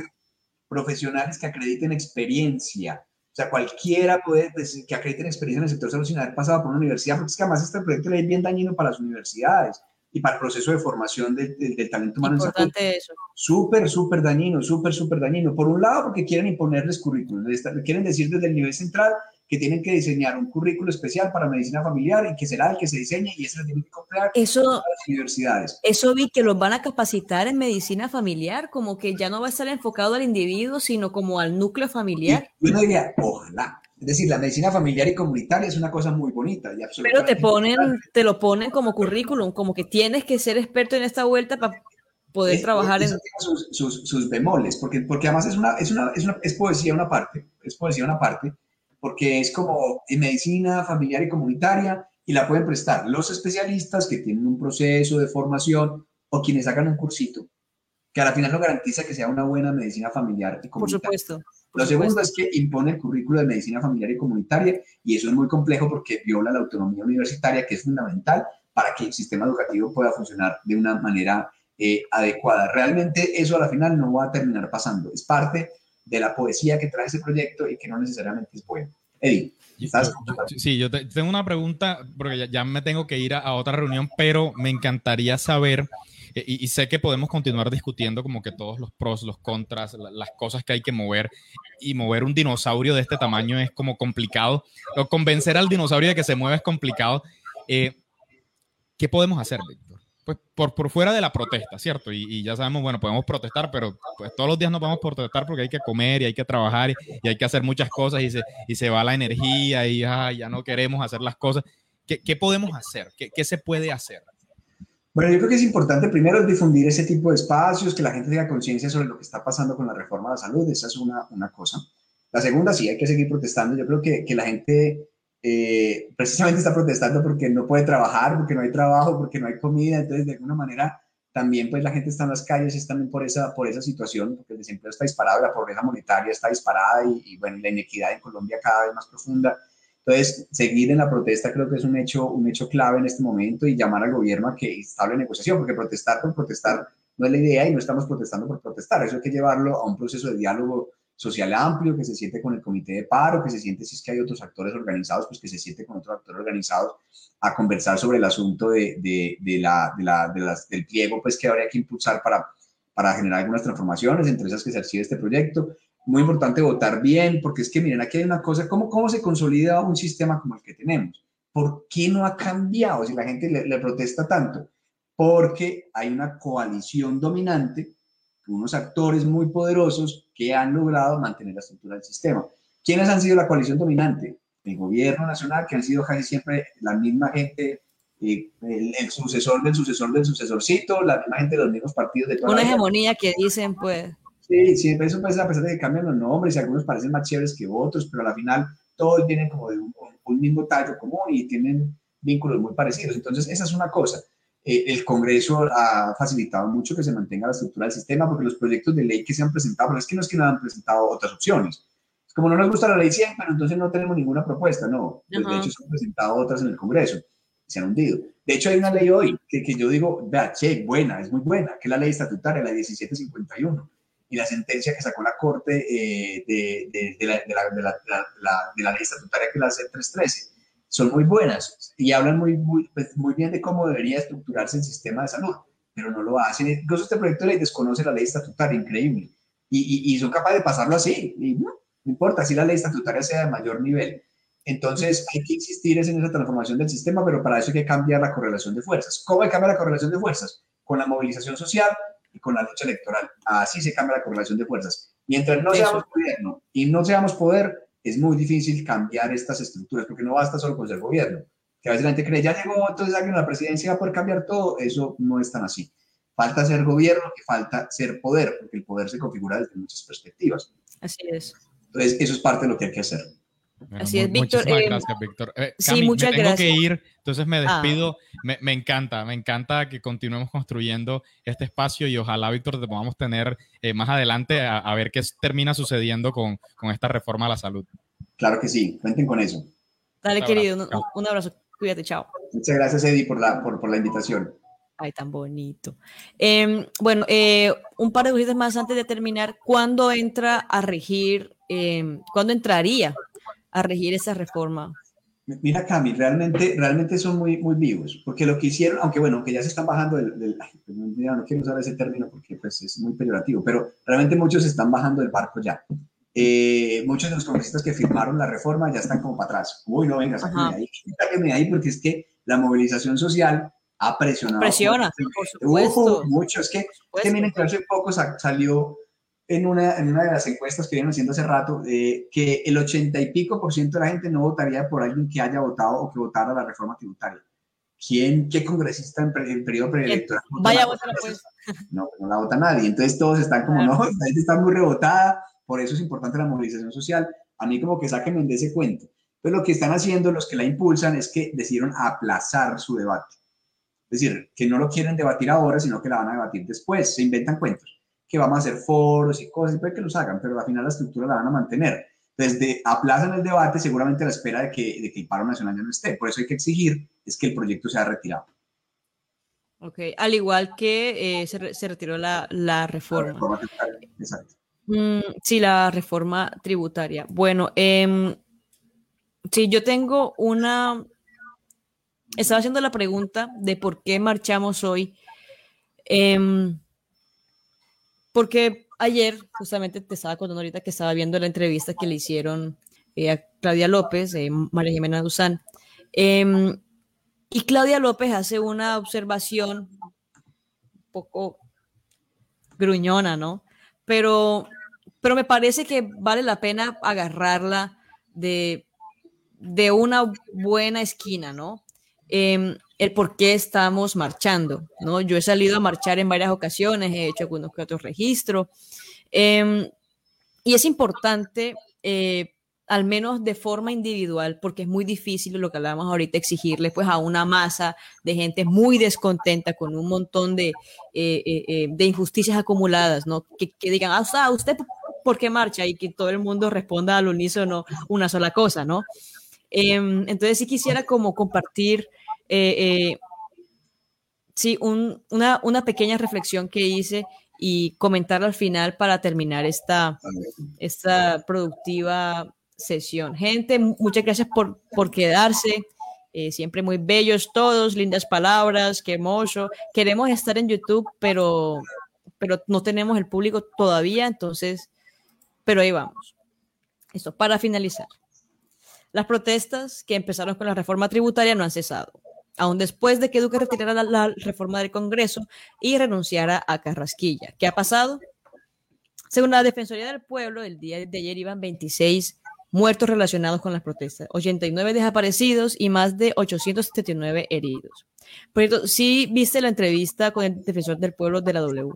profesionales que acrediten experiencia. O sea, cualquiera puede decir que acrediten experiencia en el sector salud sin haber pasado por una universidad, porque es que además este proyecto es bien dañino para las universidades y para el proceso de formación del, talento humano. Importante eso. Súper, súper dañino, súper, súper dañino. Por un lado, porque quieren imponerles currículum, quieren decir desde el nivel central que tienen que diseñar un currículo especial para medicina familiar y que será el que se diseñe y eso lo tienen que comprar eso, las universidades. Eso vi que los van a capacitar en medicina familiar, como que ya no va a estar enfocado al individuo, sino como al núcleo familiar. Y yo diría, ojalá. Es decir, la medicina familiar y comunitaria es una cosa muy bonita. Y Pero te ponen, te lo ponen como currículum, como que tienes que ser experto en esta vuelta para poder trabajar en... Sus, sus, sus, bemoles, porque, porque además es, una, es, una, es, una, es poesía una parte, es poesía una parte, porque es como en medicina familiar y comunitaria y la pueden prestar los especialistas que tienen un proceso de formación o quienes hagan un cursito, que a la final no garantiza que sea una buena medicina familiar y comunitaria. Por supuesto. Lo segundo es que impone el currículo de medicina familiar y comunitaria y eso es muy complejo porque viola la autonomía universitaria que es fundamental para que el sistema educativo pueda funcionar de una manera eh, adecuada. Realmente eso a la final no va a terminar pasando. Es parte de la poesía que trae ese proyecto y que no necesariamente es bueno. Eddie. ¿estás sí, yo tengo una pregunta, porque ya, me tengo que ir a, otra reunión, pero me encantaría saber, eh, y, sé que podemos continuar discutiendo como que todos los pros, los contras, las cosas que hay que mover, y mover un dinosaurio de este tamaño es como complicado, o convencer al dinosaurio de que se mueva es complicado. Eh, ¿Qué podemos hacer, pues por, por fuera de la protesta, ¿cierto? Y, ya sabemos, bueno, podemos protestar, pero pues todos los días no podemos protestar porque hay que comer y hay que trabajar y, hay que hacer muchas cosas y se, y se va la energía y ya no queremos hacer las cosas. ¿Qué, qué podemos hacer? ¿Qué, ¿Qué, se puede hacer? Bueno, yo creo que es importante primero difundir ese tipo de espacios, que la gente tenga conciencia sobre lo que está pasando con la reforma de la salud, esa es una, una cosa. La segunda, sí, hay que seguir protestando. Yo creo que, que la gente eh, precisamente está protestando porque no puede trabajar, porque no hay trabajo, porque no hay comida, entonces de alguna manera también pues la gente está en las calles y también por esa, por esa situación, porque el desempleo está disparado, la pobreza monetaria está disparada y, bueno, la inequidad en Colombia cada vez más profunda. Entonces, seguir en la protesta creo que es un hecho, un hecho clave en este momento y llamar al gobierno a que instable negociación, porque protestar por protestar no es la idea y no estamos protestando por protestar, eso hay que llevarlo a un proceso de diálogo social amplio, que se siente con el comité de paro, que se siente si es que hay otros actores organizados, pues que se siente con otros actores organizados a conversar sobre el asunto de, de, de la, de la, las, del pliego, pues que habría que impulsar para, para generar algunas transformaciones, entre esas que se archive este proyecto. Muy importante votar bien, porque es que miren, aquí hay una cosa, ¿cómo, cómo se consolida un sistema como el que tenemos? ¿Por qué no ha cambiado si la gente le protesta tanto? Porque hay una coalición dominante unos actores muy poderosos que han logrado mantener la estructura del sistema. ¿Quiénes han sido la coalición dominante? El gobierno nacional, que han sido casi siempre la misma gente, eh, el, sucesor del sucesor del sucesorcito, la misma gente de los mismos partidos de toda Una hegemonía que dicen, pues. Sí, sí, eso pues a pesar de que cambian los nombres y algunos parecen más chéveres que otros, pero al final todos vienen como de un, un mismo tallo común y tienen vínculos muy parecidos. Entonces, esa es una cosa. Eh, el Congreso ha facilitado mucho que se mantenga la estructura del sistema porque los proyectos de ley que se han presentado, pero es que no es que no han presentado otras opciones. Es como no nos gusta la ley 100, pero entonces no tenemos ninguna propuesta, no. Pues, de hecho, se han presentado otras en el Congreso se han hundido. De hecho, hay una ley hoy que, que yo digo, vea, che, buena, es muy buena, que es la ley estatutaria, la 1751, y la sentencia que sacó la Corte eh, de, de, de, la, de, la, de, la, ley estatutaria, que es la C313 son muy buenas y hablan muy, muy, pues, muy bien de cómo debería estructurarse el sistema de salud, pero no lo hacen. Incluso este proyecto de ley desconoce la ley estatutaria, increíble. Y, y, son capaces de pasarlo así. Y no, importa si la ley estatutaria sea de mayor nivel. Entonces hay que insistir en esa transformación del sistema, pero para eso hay que cambiar la correlación de fuerzas. ¿Cómo hay que cambiar la correlación de fuerzas? Con la movilización social y con la lucha electoral. Así se cambia la correlación de fuerzas. Mientras no seamos gobierno y no seamos poder, es muy difícil cambiar estas estructuras, porque no basta solo con ser gobierno. Que a veces la gente cree, ya llegó, entonces alguien a la presidencia va a poder cambiar todo. Eso no es tan así. Falta ser gobierno y falta ser poder, porque el poder se configura desde muchas perspectivas. Así es. Entonces, eso es parte de lo que hay que hacer. Así es, Víctor. Muchísimas eh, gracias, Víctor. Eh, sí, muchas me tengo que ir, entonces me ah. despido. Me, me, encanta, me encanta que continuemos construyendo este espacio y ojalá, Víctor, te podamos tener eh, más adelante a, a, ver qué termina sucediendo con, con, esta reforma a la salud. Claro que sí, cuenten con eso. Dale, querido, un, un, abrazo. Cuídate, chao. Muchas gracias, Eddie, por la, por, por la invitación. Ay, tan bonito. Eh, bueno, eh, un par de cositas más antes de terminar. ¿Cuándo entra a regir, eh, cuándo entraría a regir esa reforma? Mira, Cami, realmente, realmente son muy, muy vivos, porque lo que hicieron, aunque bueno, que ya se están bajando del, del no quiero usar ese término porque pues, es muy peyorativo, pero realmente muchos se están bajando del barco ya. Eh, muchos de los congresistas que firmaron la reforma ya están como para atrás. Uy, no, venga, sáquenme ahí, sáquenme ahí, porque es que la movilización social ha presionado. Presiona, por, supuesto. mucho, es que, que miren que hace poco salió en una, en una de las encuestas que vienen haciendo hace rato eh, que el ochenta y pico por ciento de la gente no votaría por alguien que haya votado o que votara la reforma tributaria. ¿Quién, qué congresista en, periodo preelectoral? Vaya a votar pues. No, no la vota nadie. Entonces todos están como, no, la gente está muy rebotada, por eso es importante la movilización social. A mí como que sáquenme de ese cuento. Pero lo que están haciendo los que la impulsan es que decidieron aplazar su debate. Es decir, que no lo quieren debatir ahora, sino que la van a debatir después. Se inventan cuentos que vamos a hacer foros y cosas, y puede que los hagan, pero al final la estructura la van a mantener. Desde aplazan el debate seguramente a la espera de que, de que el paro nacional ya no esté. Por eso hay que exigir es que el proyecto sea retirado. Ok, al igual que eh, se, se, retiró la, la reforma. La reforma Exacto. Mm, sí, la reforma tributaria. Bueno, eh, sí, yo tengo una... Estaba haciendo la pregunta de por qué marchamos hoy. Eh, porque ayer, justamente te estaba contando ahorita que estaba viendo la entrevista que le hicieron eh, a Claudia López, eh, María Jimena Duzán. Em, y Claudia López hace una observación un poco gruñona, ¿no? Pero, pero me parece que vale la pena agarrarla de, de una buena esquina, ¿no? Eh, el por qué estamos marchando, ¿no? Yo he salido a marchar en varias ocasiones, he hecho algunos que otros registros, em, y es importante, eh, al menos de forma individual, porque es muy difícil lo que hablábamos ahorita, exigirle pues a una masa de gente muy descontenta con un montón de, eh, eh, de injusticias acumuladas, ¿no? Que, digan, ah, ¿usted por qué marcha? Y que todo el mundo responda al unísono una sola cosa, ¿no? Em, entonces sí quisiera como compartir eh, eh, sí, una, una, pequeña reflexión que hice y comentar al final para terminar esta, esta productiva sesión. Gente, muchas gracias por, por quedarse. Eh, siempre muy bellos todos, lindas palabras, qué hermoso. Queremos estar en YouTube, pero, pero no tenemos el público todavía, entonces, pero ahí vamos. Esto, para finalizar. Las protestas que empezaron con la reforma tributaria no han cesado aún después de que Duque retirara la, reforma del Congreso y renunciara a Carrasquilla. ¿Qué ha pasado? Según la Defensoría del Pueblo, el día de ayer iban 26 muertos relacionados con las protestas, 89 desaparecidos y más de 879 heridos. Por cierto, ¿sí viste la entrevista con el defensor del pueblo de la W?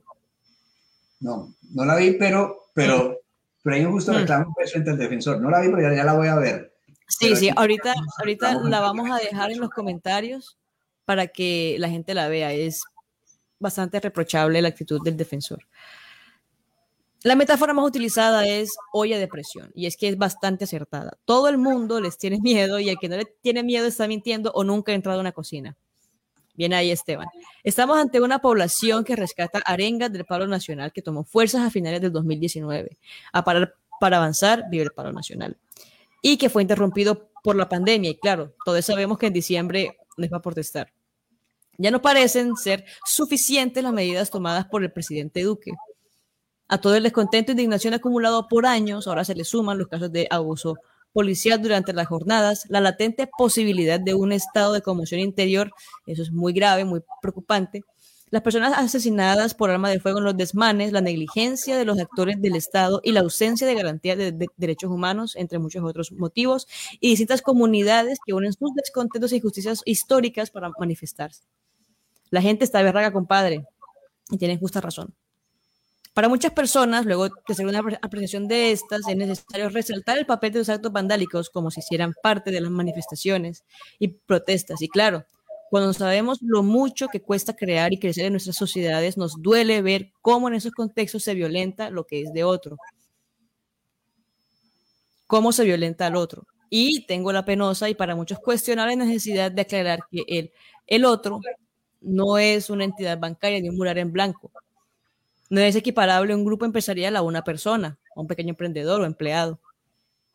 No, no la vi, pero, pero, pero hay un justo mm. reclamo frente al defensor. No la vi, pero ya la voy a ver. Sí, sí, ahorita, ahorita la vamos a dejar en los comentarios para que la gente la vea. Es bastante reprochable la actitud del defensor. La metáfora más utilizada es olla de presión y es que es bastante acertada. Todo el mundo les tiene miedo y el que no le tiene miedo está mintiendo o nunca ha entrado a una cocina. Bien ahí, Esteban. Estamos ante una población que rescata arengas del paro nacional que tomó fuerzas a finales del 2019. A parar para avanzar, vive el paro nacional y que fue interrumpido por la pandemia. Y claro, todos sabemos que en diciembre les va a protestar. Ya no parecen ser suficientes las medidas tomadas por el presidente Duque. A todo el descontento e indignación acumulado por años, ahora se le suman los casos de abuso policial durante las jornadas, la latente posibilidad de un estado de conmoción interior, eso es muy grave, muy preocupante, las personas asesinadas por arma de fuego en los desmanes, la negligencia de los actores del Estado y la ausencia de garantía de, derechos humanos, entre muchos otros motivos, y distintas comunidades que unen sus descontentos e injusticias históricas para manifestarse. La gente está berraga, compadre, y tienen justa razón. Para muchas personas, luego de hacer una apreciación de estas, es necesario resaltar el papel de los actos vandálicos como si hicieran parte de las manifestaciones y protestas. Y claro, cuando sabemos lo mucho que cuesta crear y crecer en nuestras sociedades, nos duele ver cómo en esos contextos se violenta lo que es de otro. Cómo se violenta al otro. Y tengo la penosa y para muchos cuestionar la necesidad de aclarar que el, el otro no es una entidad bancaria ni un mural en blanco. No es equiparable un grupo empresarial a una persona, a un pequeño emprendedor o empleado.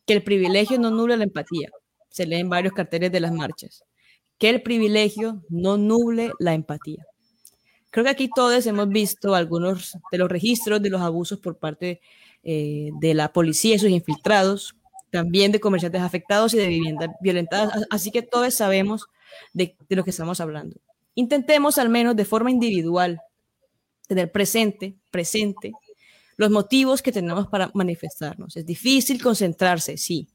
Que el privilegio no nubla la empatía se leen varios carteles de las marchas. Que el privilegio no nuble la empatía. Creo que aquí todos hemos visto algunos de los registros de los abusos por parte eh, de la policía y sus infiltrados, también de comerciantes afectados y de viviendas violentadas. Así que todos sabemos de, de lo que estamos hablando. Intentemos al menos de forma individual tener presente, presente, los motivos que tenemos para manifestarnos. Es difícil concentrarse, sí,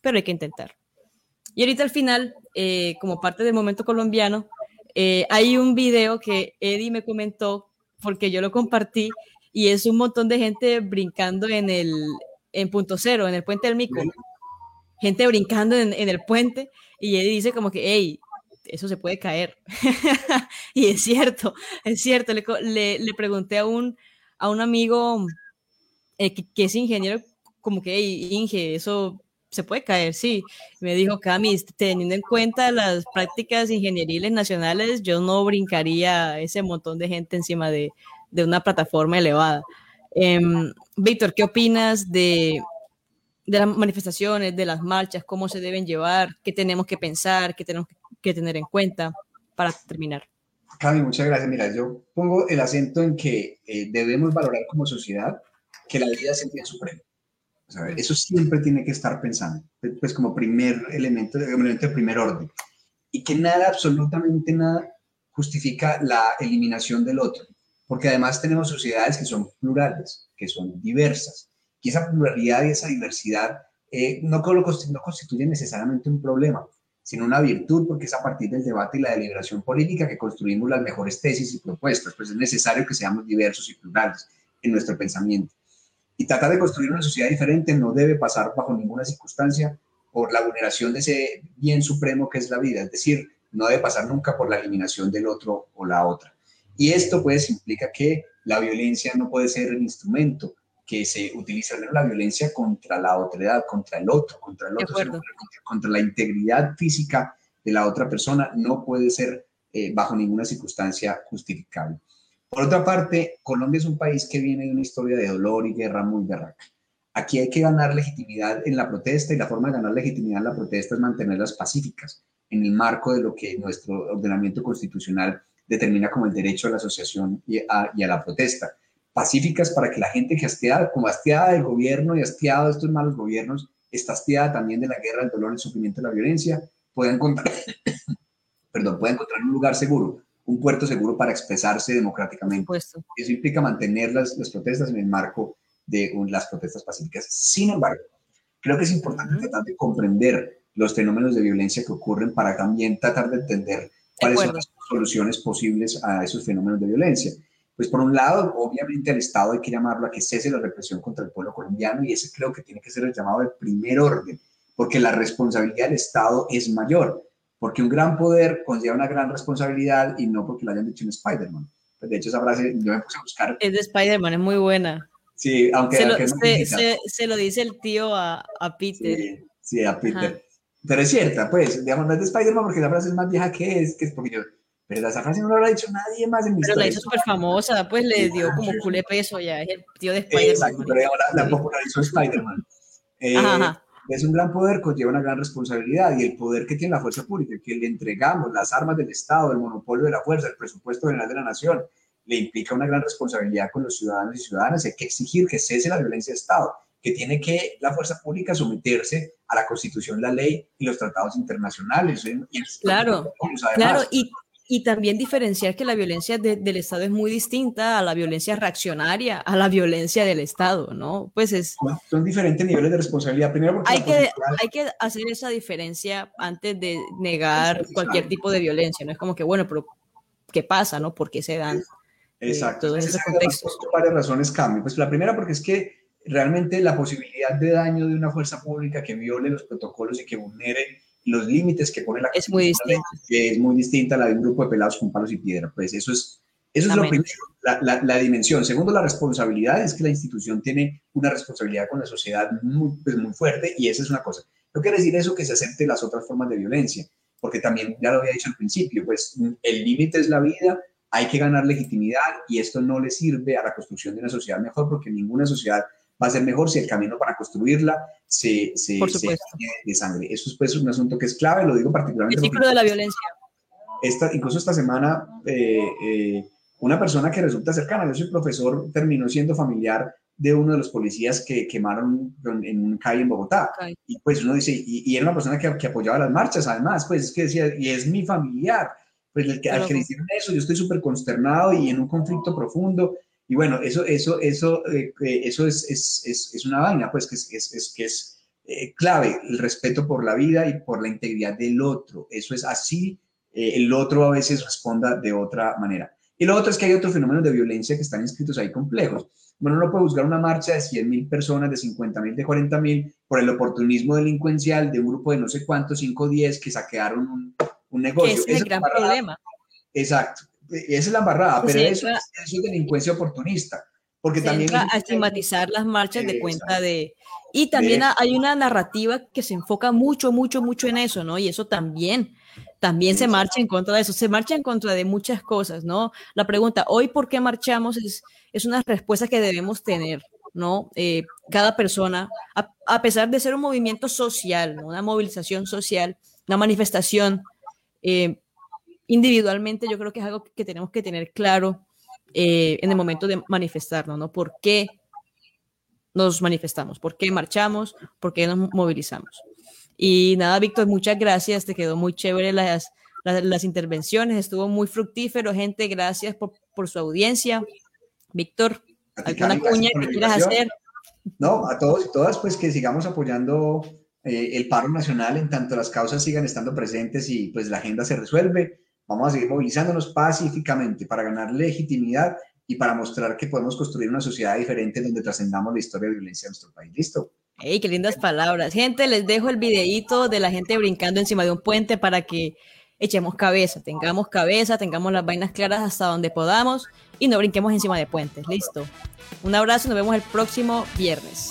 pero hay que intentar. Y ahorita al final, eh, como parte del momento colombiano, eh, hay un video que Eddie me comentó porque yo lo compartí y es un montón de gente brincando en el en punto cero, en el puente del Mico. Gente brincando en, en el puente y Eddie dice como que, hey, eso se puede caer. y es cierto, es cierto. Le, le, pregunté a un, a un amigo eh, que, es ingeniero, como que, hey, Inge, eso se puede caer, sí. Me dijo, Cami, teniendo en cuenta las prácticas ingenieriles nacionales, yo no brincaría ese montón de gente encima de, una plataforma elevada. Em, Víctor, ¿qué opinas de, las manifestaciones, de las marchas, cómo se deben llevar, qué tenemos que pensar, qué tenemos que tener en cuenta para terminar. Cami, muchas gracias. Mira, yo pongo el acento en que eh, debemos valorar como sociedad que la vida es el bien supremo. O sea, eso siempre tiene que estar pensando, pues como primer elemento, elemento de primer orden. Y que nada, absolutamente nada, justifica la eliminación del otro. Porque además tenemos sociedades que son plurales, que son diversas. Y esa pluralidad y esa diversidad eh, no, no constituye necesariamente un problema, sino una virtud, porque es a partir del debate y la deliberación política que construimos las mejores tesis y propuestas, pues es necesario que seamos diversos y plurales en nuestro pensamiento. Y tratar de construir una sociedad diferente no debe pasar bajo ninguna circunstancia por la vulneración de ese bien supremo que es la vida, es decir, no debe pasar nunca por la eliminación del otro o la otra. Y esto pues implica que la violencia no puede ser el instrumento que se utiliza la violencia contra la otredad, contra el otro, contra el otro, contra, contra, la integridad física de la otra persona, no puede ser eh, bajo ninguna circunstancia justificable. Por otra parte, Colombia es un país que viene de una historia de dolor y guerra muy berraca. Aquí hay que ganar legitimidad en la protesta y la forma de ganar legitimidad en la protesta es mantenerlas pacíficas en el marco de lo que nuestro ordenamiento constitucional determina como el derecho a la asociación y a, la protesta pacíficas para que la gente que hastiada, como hastiada del gobierno y hastiada de estos malos gobiernos, está hastiada también de la guerra, el dolor, el sufrimiento, la violencia, pueda encontrar, perdón, pueda encontrar un lugar seguro, un puerto seguro para expresarse democráticamente. Eso implica mantener las, las, protestas en el marco de las protestas pacíficas. Sin embargo, creo que es importante tratar de comprender los fenómenos de violencia que ocurren para también tratar de entender cuáles son las soluciones posibles a esos fenómenos de violencia. Pues por un lado, obviamente al Estado hay que llamarlo a que cese la represión contra el pueblo colombiano y ese creo que tiene que ser el llamado de primer orden, porque la responsabilidad del Estado es mayor, porque un gran poder conlleva una gran responsabilidad y no porque lo hayan dicho en Spider-Man. Pues de hecho, esa frase yo me puse a buscar. Es de Spider-Man, es muy buena. Sí, aunque... Se, lo, se, se, lo dice el tío a, a Peter. Sí, sí a Peter. Pero es cierta, pues, digamos, no es de Spider-Man porque la frase es más vieja que es, que es porque yo pero esa frase no lo ha dicho nadie más en mi Pero la hizo súper famosa, pues le dio como culé peso ya, es el tío de Spider-Man. Exacto, pero la, la popularizó Spider-Man. Eh, es un gran poder, conlleva una gran responsabilidad y el poder que tiene la fuerza pública, que le entregamos las armas del Estado, el monopolio de la fuerza, el presupuesto general de la nación, le implica una gran responsabilidad con los ciudadanos y ciudadanas. Hay que exigir que cese la violencia de Estado, que tiene que la fuerza pública someterse a la Constitución, la ley y los tratados internacionales. claro, claro, y y también diferenciar que la violencia del Estado es muy distinta a la violencia reaccionaria, a la violencia del Estado, ¿no? Pues es... Son diferentes niveles de responsabilidad. Primero porque hay, que, hay que hacer esa diferencia antes de negar cualquier tipo de violencia, ¿no? Es como que, bueno, pero ¿qué pasa, no? ¿Por qué se dan eh, Exacto. todos esos contextos? Por varias razones cambio. Pues la primera porque es que realmente la posibilidad de daño de una fuerza pública que viole los protocolos y que vulnere los límites que pone la es muy distinta. es muy distinta a la de un grupo de pelados con palos y piedra. Pues eso es, eso es lo primero, la, la, dimensión. Segundo, la responsabilidad es que la institución tiene una responsabilidad con la sociedad muy, pues muy fuerte y esa es una cosa. No quiere decir eso que se acepte las otras formas de violencia, porque también ya lo había dicho al principio, pues el límite es la vida, hay que ganar legitimidad y esto no le sirve a la construcción de una sociedad mejor porque ninguna sociedad va a ser mejor si el camino para construirla se, se, de sangre. Eso es pues, un asunto que es clave, lo digo particularmente. El ciclo de la violencia. Esta, incluso esta semana, eh, eh, una persona que resulta cercana, yo soy profesor, terminó siendo familiar de uno de los policías que quemaron en un calle en Bogotá. Y pues uno dice, y, era una persona que, que, apoyaba las marchas, además, pues es que decía, y es mi familiar, pues el que, al que le hicieron eso, yo estoy súper consternado y en un conflicto profundo. Y bueno, eso, eso, eso, eh, eso es, es, es, es, una vaina, pues que es, es que es eh, clave, el respeto por la vida y por la integridad del otro. Eso es así, eh, el otro a veces responda de otra manera. Y lo otro es que hay otros fenómenos de violencia que están inscritos ahí complejos. Bueno, no puede buscar una marcha de 100 mil personas, de 50 mil, de 40 mil, por el oportunismo delincuencial de un grupo de no sé cuántos, 5 o 10, que saquearon un, un negocio. Es el gran problema. Exacto. Esa es la embarrada, pero eso, es delincuencia oportunista. Porque también... a estigmatizar las marchas de cuenta de... Y también hay una narrativa que se enfoca mucho, mucho, mucho en eso, ¿no? Y eso también también se marcha en contra de eso, se marcha en contra de muchas cosas, ¿no? La pregunta, hoy, ¿por qué marchamos? Es, es una respuesta que debemos tener, ¿no? Eh, cada persona, a, pesar de ser un movimiento social, una movilización social, una manifestación, eh, individualmente yo creo que es algo que tenemos que tener claro eh, en el momento de manifestarnos, ¿no? ¿Por qué nos manifestamos? ¿Por qué marchamos? ¿Por qué nos movilizamos? Y nada, Víctor, muchas gracias, te quedó muy chévere las, las, intervenciones, estuvo muy fructífero, gente, gracias por, por su audiencia. Víctor, ¿alguna cuña que quieras hacer? No, a todos y todas, pues que sigamos apoyando eh, el paro nacional en tanto las causas sigan estando presentes y pues la agenda se resuelve. Vamos a seguir movilizándonos pacíficamente para ganar legitimidad y para mostrar que podemos construir una sociedad diferente donde trascendamos la historia de violencia de nuestro país. ¿Listo? ¡Ey, qué lindas palabras! Gente, les dejo el videíto de la gente brincando encima de un puente para que echemos cabeza, tengamos cabeza, tengamos las vainas claras hasta donde podamos y no brinquemos encima de puentes. Listo. Un abrazo y nos vemos el próximo viernes.